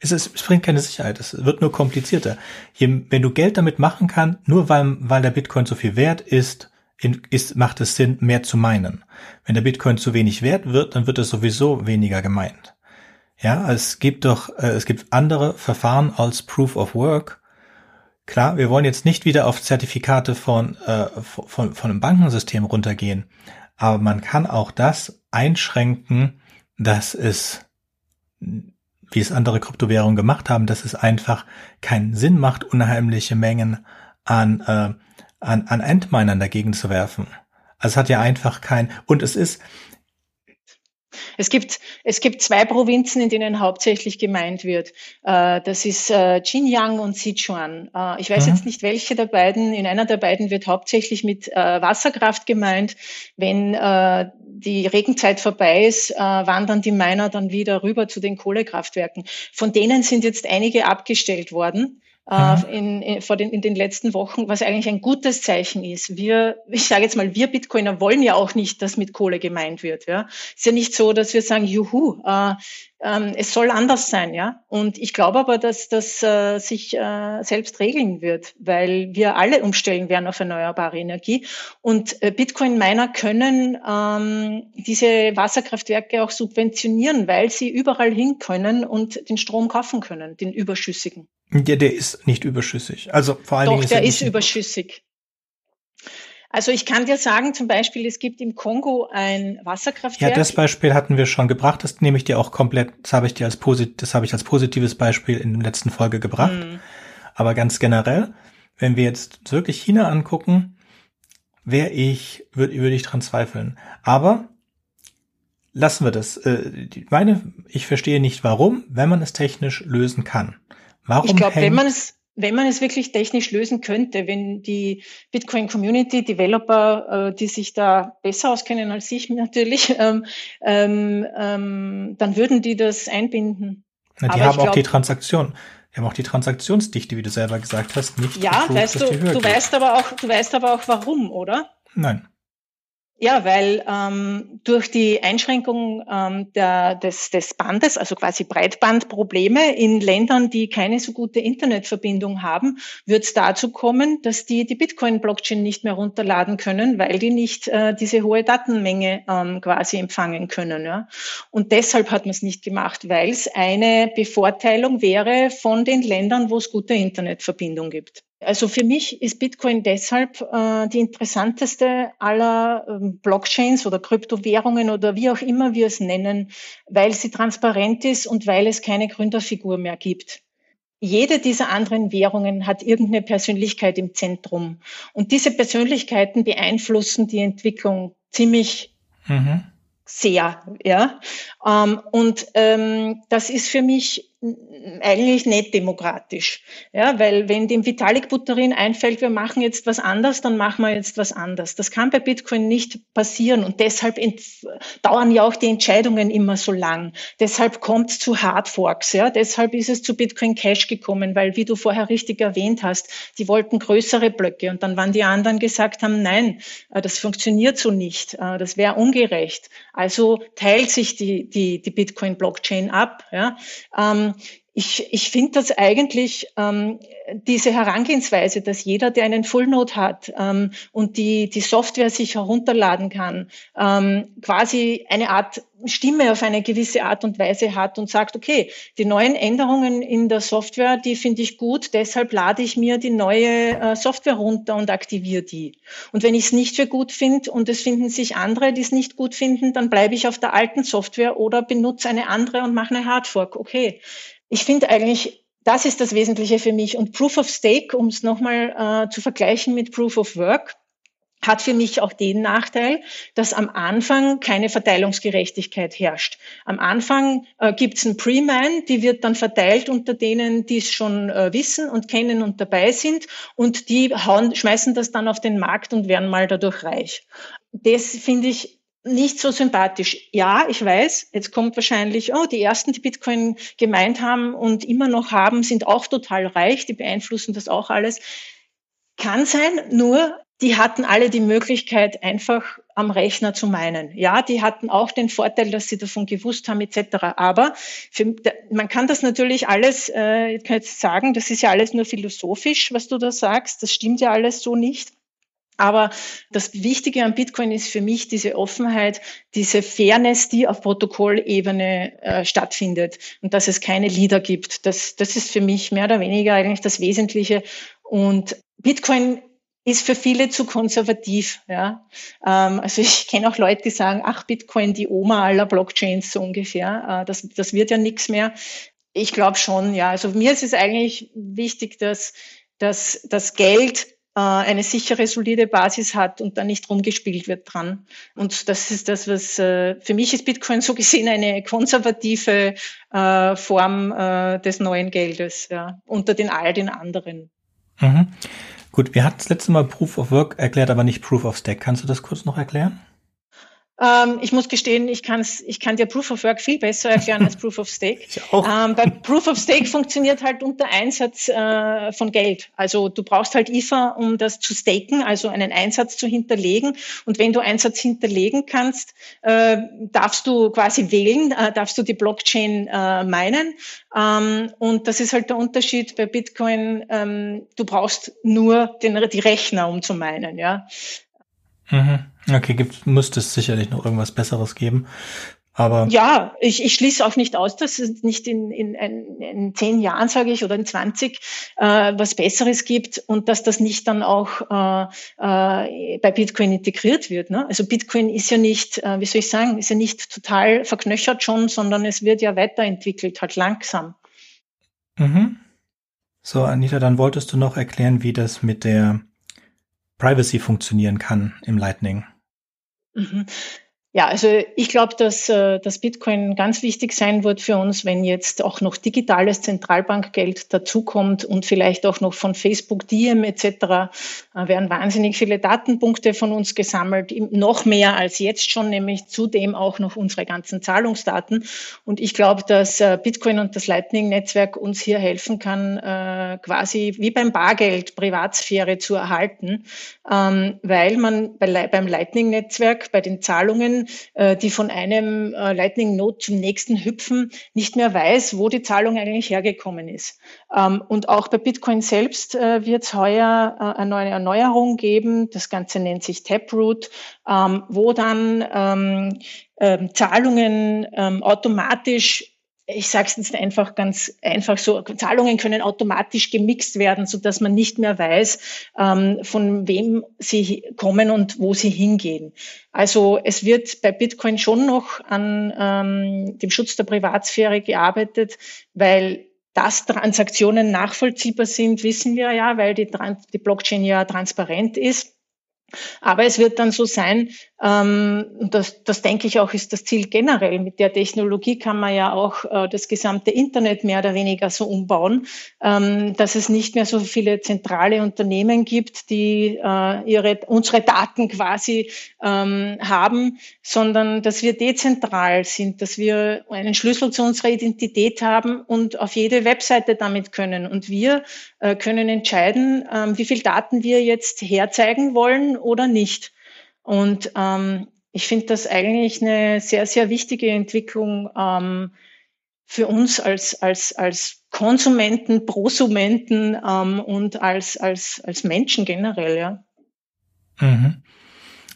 Es, ist, es bringt keine Sicherheit, es wird nur komplizierter. Je, wenn du Geld damit machen kannst, nur weil, weil der Bitcoin so viel wert ist, in, ist, macht es Sinn, mehr zu meinen. Wenn der Bitcoin zu wenig wert wird, dann wird es sowieso weniger gemeint. Ja, es gibt doch, äh, es gibt andere Verfahren als Proof of Work, Klar, wir wollen jetzt nicht wieder auf Zertifikate von, äh, von, von einem Bankensystem runtergehen, aber man kann auch das einschränken, dass es, wie es andere Kryptowährungen gemacht haben, dass es einfach keinen Sinn macht, unheimliche Mengen an, äh, an, an Endminern dagegen zu werfen. Also es hat ja einfach kein, und es ist, es gibt, es gibt zwei Provinzen, in denen hauptsächlich gemeint wird. Äh, das ist äh, Xinjiang und Sichuan. Äh, ich weiß mhm. jetzt nicht, welche der beiden. In einer der beiden wird hauptsächlich mit Wasserkraft gemeint. Wenn die Regenzeit vorbei ist, wandern die Miner dann wieder rüber zu den Kohlekraftwerken. Von denen sind jetzt einige abgestellt worden. Äh, mhm. in, in, vor den, in den letzten Wochen, was eigentlich ein gutes Zeichen ist. Wir, ich sage jetzt mal, wir Bitcoiner wollen ja auch nicht, dass mit Kohle gemeint wird. Ja, ist ja nicht so, dass wir sagen, juhu, äh, ähm, es soll anders sein, ja. Und ich glaube aber, dass das äh, sich äh, selbst regeln wird, weil wir alle umstellen werden auf erneuerbare Energie. Und äh, Bitcoin-Miner können ähm, diese Wasserkraftwerke auch subventionieren, weil sie überall hin können und den Strom kaufen können, den überschüssigen. Ja, der ist nicht überschüssig. Also vor allen Doch, Dingen ist der ist überschüssig. Also ich kann dir sagen, zum Beispiel, es gibt im Kongo ein Wasserkraftwerk. Ja, das Beispiel hatten wir schon gebracht. Das nehme ich dir auch komplett, das habe ich dir als posit das habe ich als positives Beispiel in der letzten Folge gebracht. Mhm. Aber ganz generell, wenn wir jetzt wirklich China angucken, wäre ich, würde würd ich dran zweifeln. Aber lassen wir das. Äh, meine, ich verstehe nicht warum, wenn man es technisch lösen kann. Warum ich glaube, wenn man es wenn man es wirklich technisch lösen könnte, wenn die Bitcoin Community Developer, äh, die sich da besser auskennen als ich natürlich, ähm, ähm, ähm, dann würden die das einbinden. Na, die aber haben auch glaub, die Transaktion. Die haben auch die Transaktionsdichte, wie du selber gesagt hast, nicht. Ja, weißt du, du weißt aber auch, du weißt aber auch warum, oder? Nein. Ja, weil ähm, durch die Einschränkung ähm, der, des, des Bandes, also quasi Breitbandprobleme in Ländern, die keine so gute Internetverbindung haben, wird es dazu kommen, dass die die Bitcoin-Blockchain nicht mehr runterladen können, weil die nicht äh, diese hohe Datenmenge ähm, quasi empfangen können. Ja? Und deshalb hat man es nicht gemacht, weil es eine Bevorteilung wäre von den Ländern, wo es gute Internetverbindung gibt. Also für mich ist Bitcoin deshalb äh, die interessanteste aller ähm, Blockchains oder Kryptowährungen oder wie auch immer wir es nennen, weil sie transparent ist und weil es keine Gründerfigur mehr gibt. jede dieser anderen Währungen hat irgendeine Persönlichkeit im Zentrum. Und diese Persönlichkeiten beeinflussen die Entwicklung ziemlich mhm. sehr. Ja? Ähm, und ähm, das ist für mich eigentlich nicht demokratisch. Ja, weil wenn dem Vitalik Buterin einfällt, wir machen jetzt was anders, dann machen wir jetzt was anders. Das kann bei Bitcoin nicht passieren und deshalb dauern ja auch die Entscheidungen immer so lang. Deshalb kommt es zu Hardforks. Ja, deshalb ist es zu Bitcoin Cash gekommen, weil wie du vorher richtig erwähnt hast, die wollten größere Blöcke und dann waren die anderen gesagt haben, nein, äh, das funktioniert so nicht. Äh, das wäre ungerecht. Also teilt sich die, die, die Bitcoin Blockchain ab. Ja. Ähm, ich, ich finde das eigentlich, ähm, diese Herangehensweise, dass jeder, der einen Fullnode hat ähm, und die, die Software sich herunterladen kann, ähm, quasi eine Art Stimme auf eine gewisse Art und Weise hat und sagt, okay, die neuen Änderungen in der Software, die finde ich gut, deshalb lade ich mir die neue äh, Software runter und aktiviere die. Und wenn ich es nicht für gut finde und es finden sich andere, die es nicht gut finden, dann bleibe ich auf der alten Software oder benutze eine andere und mache eine Hardfork. Okay, ich finde eigentlich, das ist das Wesentliche für mich. Und Proof of Stake, um es nochmal äh, zu vergleichen mit Proof of Work, hat für mich auch den Nachteil, dass am Anfang keine Verteilungsgerechtigkeit herrscht. Am Anfang äh, gibt es ein Pre-Mine, die wird dann verteilt unter denen, die es schon äh, wissen und kennen und dabei sind und die hauen, schmeißen das dann auf den Markt und werden mal dadurch reich. Das finde ich nicht so sympathisch. Ja, ich weiß, jetzt kommt wahrscheinlich, oh, die ersten, die Bitcoin gemeint haben und immer noch haben, sind auch total reich, die beeinflussen das auch alles. Kann sein, nur die hatten alle die Möglichkeit, einfach am Rechner zu meinen. Ja, die hatten auch den Vorteil, dass sie davon gewusst haben, etc. Aber für, man kann das natürlich alles, äh, ich kann jetzt sagen, das ist ja alles nur philosophisch, was du da sagst. Das stimmt ja alles so nicht. Aber das Wichtige an Bitcoin ist für mich diese Offenheit, diese Fairness, die auf Protokollebene äh, stattfindet und dass es keine Leader gibt. Das, das ist für mich mehr oder weniger eigentlich das Wesentliche. Und Bitcoin ist für viele zu konservativ. Ja. Ähm, also ich kenne auch Leute, die sagen, ach, Bitcoin, die Oma aller Blockchains so ungefähr. Äh, das, das wird ja nichts mehr. Ich glaube schon, ja. Also mir ist es eigentlich wichtig, dass, dass das Geld eine sichere, solide Basis hat und da nicht rumgespielt wird dran. Und das ist das, was äh, für mich ist Bitcoin so gesehen eine konservative äh, Form äh, des neuen Geldes, ja, unter den all den anderen. Mhm. Gut, wir hatten das letzte Mal Proof of Work erklärt, aber nicht Proof of Stack. Kannst du das kurz noch erklären? Ähm, ich muss gestehen, ich, kann's, ich kann dir Proof of Work viel besser erklären als Proof of Stake. Ähm, bei Proof of Stake funktioniert halt unter Einsatz äh, von Geld. Also du brauchst halt IFA, um das zu staken, also einen Einsatz zu hinterlegen. Und wenn du Einsatz hinterlegen kannst, äh, darfst du quasi wählen, äh, darfst du die Blockchain äh, meinen. Ähm, und das ist halt der Unterschied bei Bitcoin. Ähm, du brauchst nur den, die Rechner, um zu meinen. Ja. Mhm. Okay, gibt, müsste es sicherlich noch irgendwas Besseres geben. Aber ja, ich, ich schließe auch nicht aus, dass es nicht in, in, in, in zehn Jahren, sage ich, oder in 20 äh, was Besseres gibt und dass das nicht dann auch äh, äh, bei Bitcoin integriert wird. Ne? Also Bitcoin ist ja nicht, äh, wie soll ich sagen, ist ja nicht total verknöchert schon, sondern es wird ja weiterentwickelt, halt langsam. Mhm. So, Anita, dann wolltest du noch erklären, wie das mit der Privacy funktionieren kann im Lightning. Mhm. Ja, also ich glaube, dass äh, das Bitcoin ganz wichtig sein wird für uns, wenn jetzt auch noch digitales Zentralbankgeld dazukommt und vielleicht auch noch von Facebook, Diem etc. Äh, werden wahnsinnig viele Datenpunkte von uns gesammelt, noch mehr als jetzt schon, nämlich zudem auch noch unsere ganzen Zahlungsdaten. Und ich glaube, dass äh, Bitcoin und das Lightning-Netzwerk uns hier helfen kann, quasi wie beim Bargeld Privatsphäre zu erhalten, ähm, weil man bei, beim Lightning-Netzwerk bei den Zahlungen äh, die von einem äh, Lightning Node zum nächsten hüpfen, nicht mehr weiß, wo die Zahlung eigentlich hergekommen ist. Ähm, und auch bei Bitcoin selbst äh, wird es heuer eine neue Erneuerung geben. Das Ganze nennt sich Taproot, ähm, wo dann ähm, Zahlungen automatisch ich sage es jetzt einfach ganz einfach so, Zahlungen können automatisch gemixt werden, so dass man nicht mehr weiß, ähm, von wem sie kommen und wo sie hingehen. Also es wird bei Bitcoin schon noch an ähm, dem Schutz der Privatsphäre gearbeitet, weil dass Transaktionen nachvollziehbar sind, wissen wir ja, weil die, die Blockchain ja transparent ist. Aber es wird dann so sein, das, das denke ich auch ist das Ziel generell. Mit der Technologie kann man ja auch äh, das gesamte Internet mehr oder weniger so umbauen, ähm, dass es nicht mehr so viele zentrale Unternehmen gibt, die äh, ihre, unsere Daten quasi ähm, haben, sondern dass wir dezentral sind, dass wir einen Schlüssel zu unserer Identität haben und auf jede Webseite damit können. Und wir äh, können entscheiden, ähm, wie viel Daten wir jetzt herzeigen wollen oder nicht. Und ähm, ich finde das eigentlich eine sehr, sehr wichtige Entwicklung ähm, für uns als, als, als Konsumenten, Prosumenten ähm, und als, als, als Menschen generell, ja. Mhm.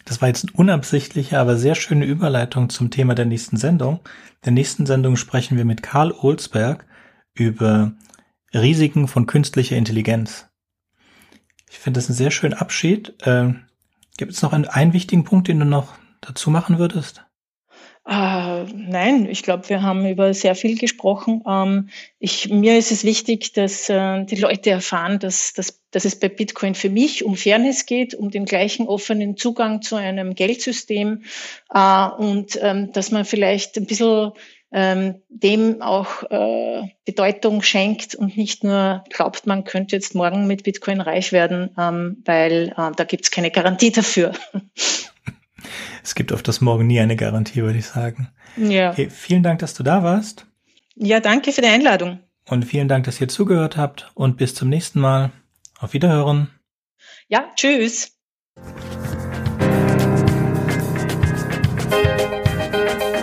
Das war jetzt eine unabsichtliche, aber sehr schöne Überleitung zum Thema der nächsten Sendung. In der nächsten Sendung sprechen wir mit Karl Olsberg über Risiken von künstlicher Intelligenz. Ich finde das einen sehr schönen Abschied. Ähm, Gibt es noch einen, einen wichtigen Punkt, den du noch dazu machen würdest? Äh, nein, ich glaube, wir haben über sehr viel gesprochen. Ähm, ich, mir ist es wichtig, dass äh, die Leute erfahren, dass, dass, dass es bei Bitcoin für mich um Fairness geht, um den gleichen offenen Zugang zu einem Geldsystem äh, und ähm, dass man vielleicht ein bisschen ähm, dem auch äh, Bedeutung schenkt und nicht nur glaubt, man könnte jetzt morgen mit Bitcoin reich werden, ähm, weil äh, da gibt es keine Garantie dafür. Es gibt auf das Morgen nie eine Garantie, würde ich sagen. Ja. Okay, vielen Dank, dass du da warst. Ja, danke für die Einladung. Und vielen Dank, dass ihr zugehört habt und bis zum nächsten Mal. Auf Wiederhören. Ja, tschüss.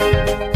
Thank you.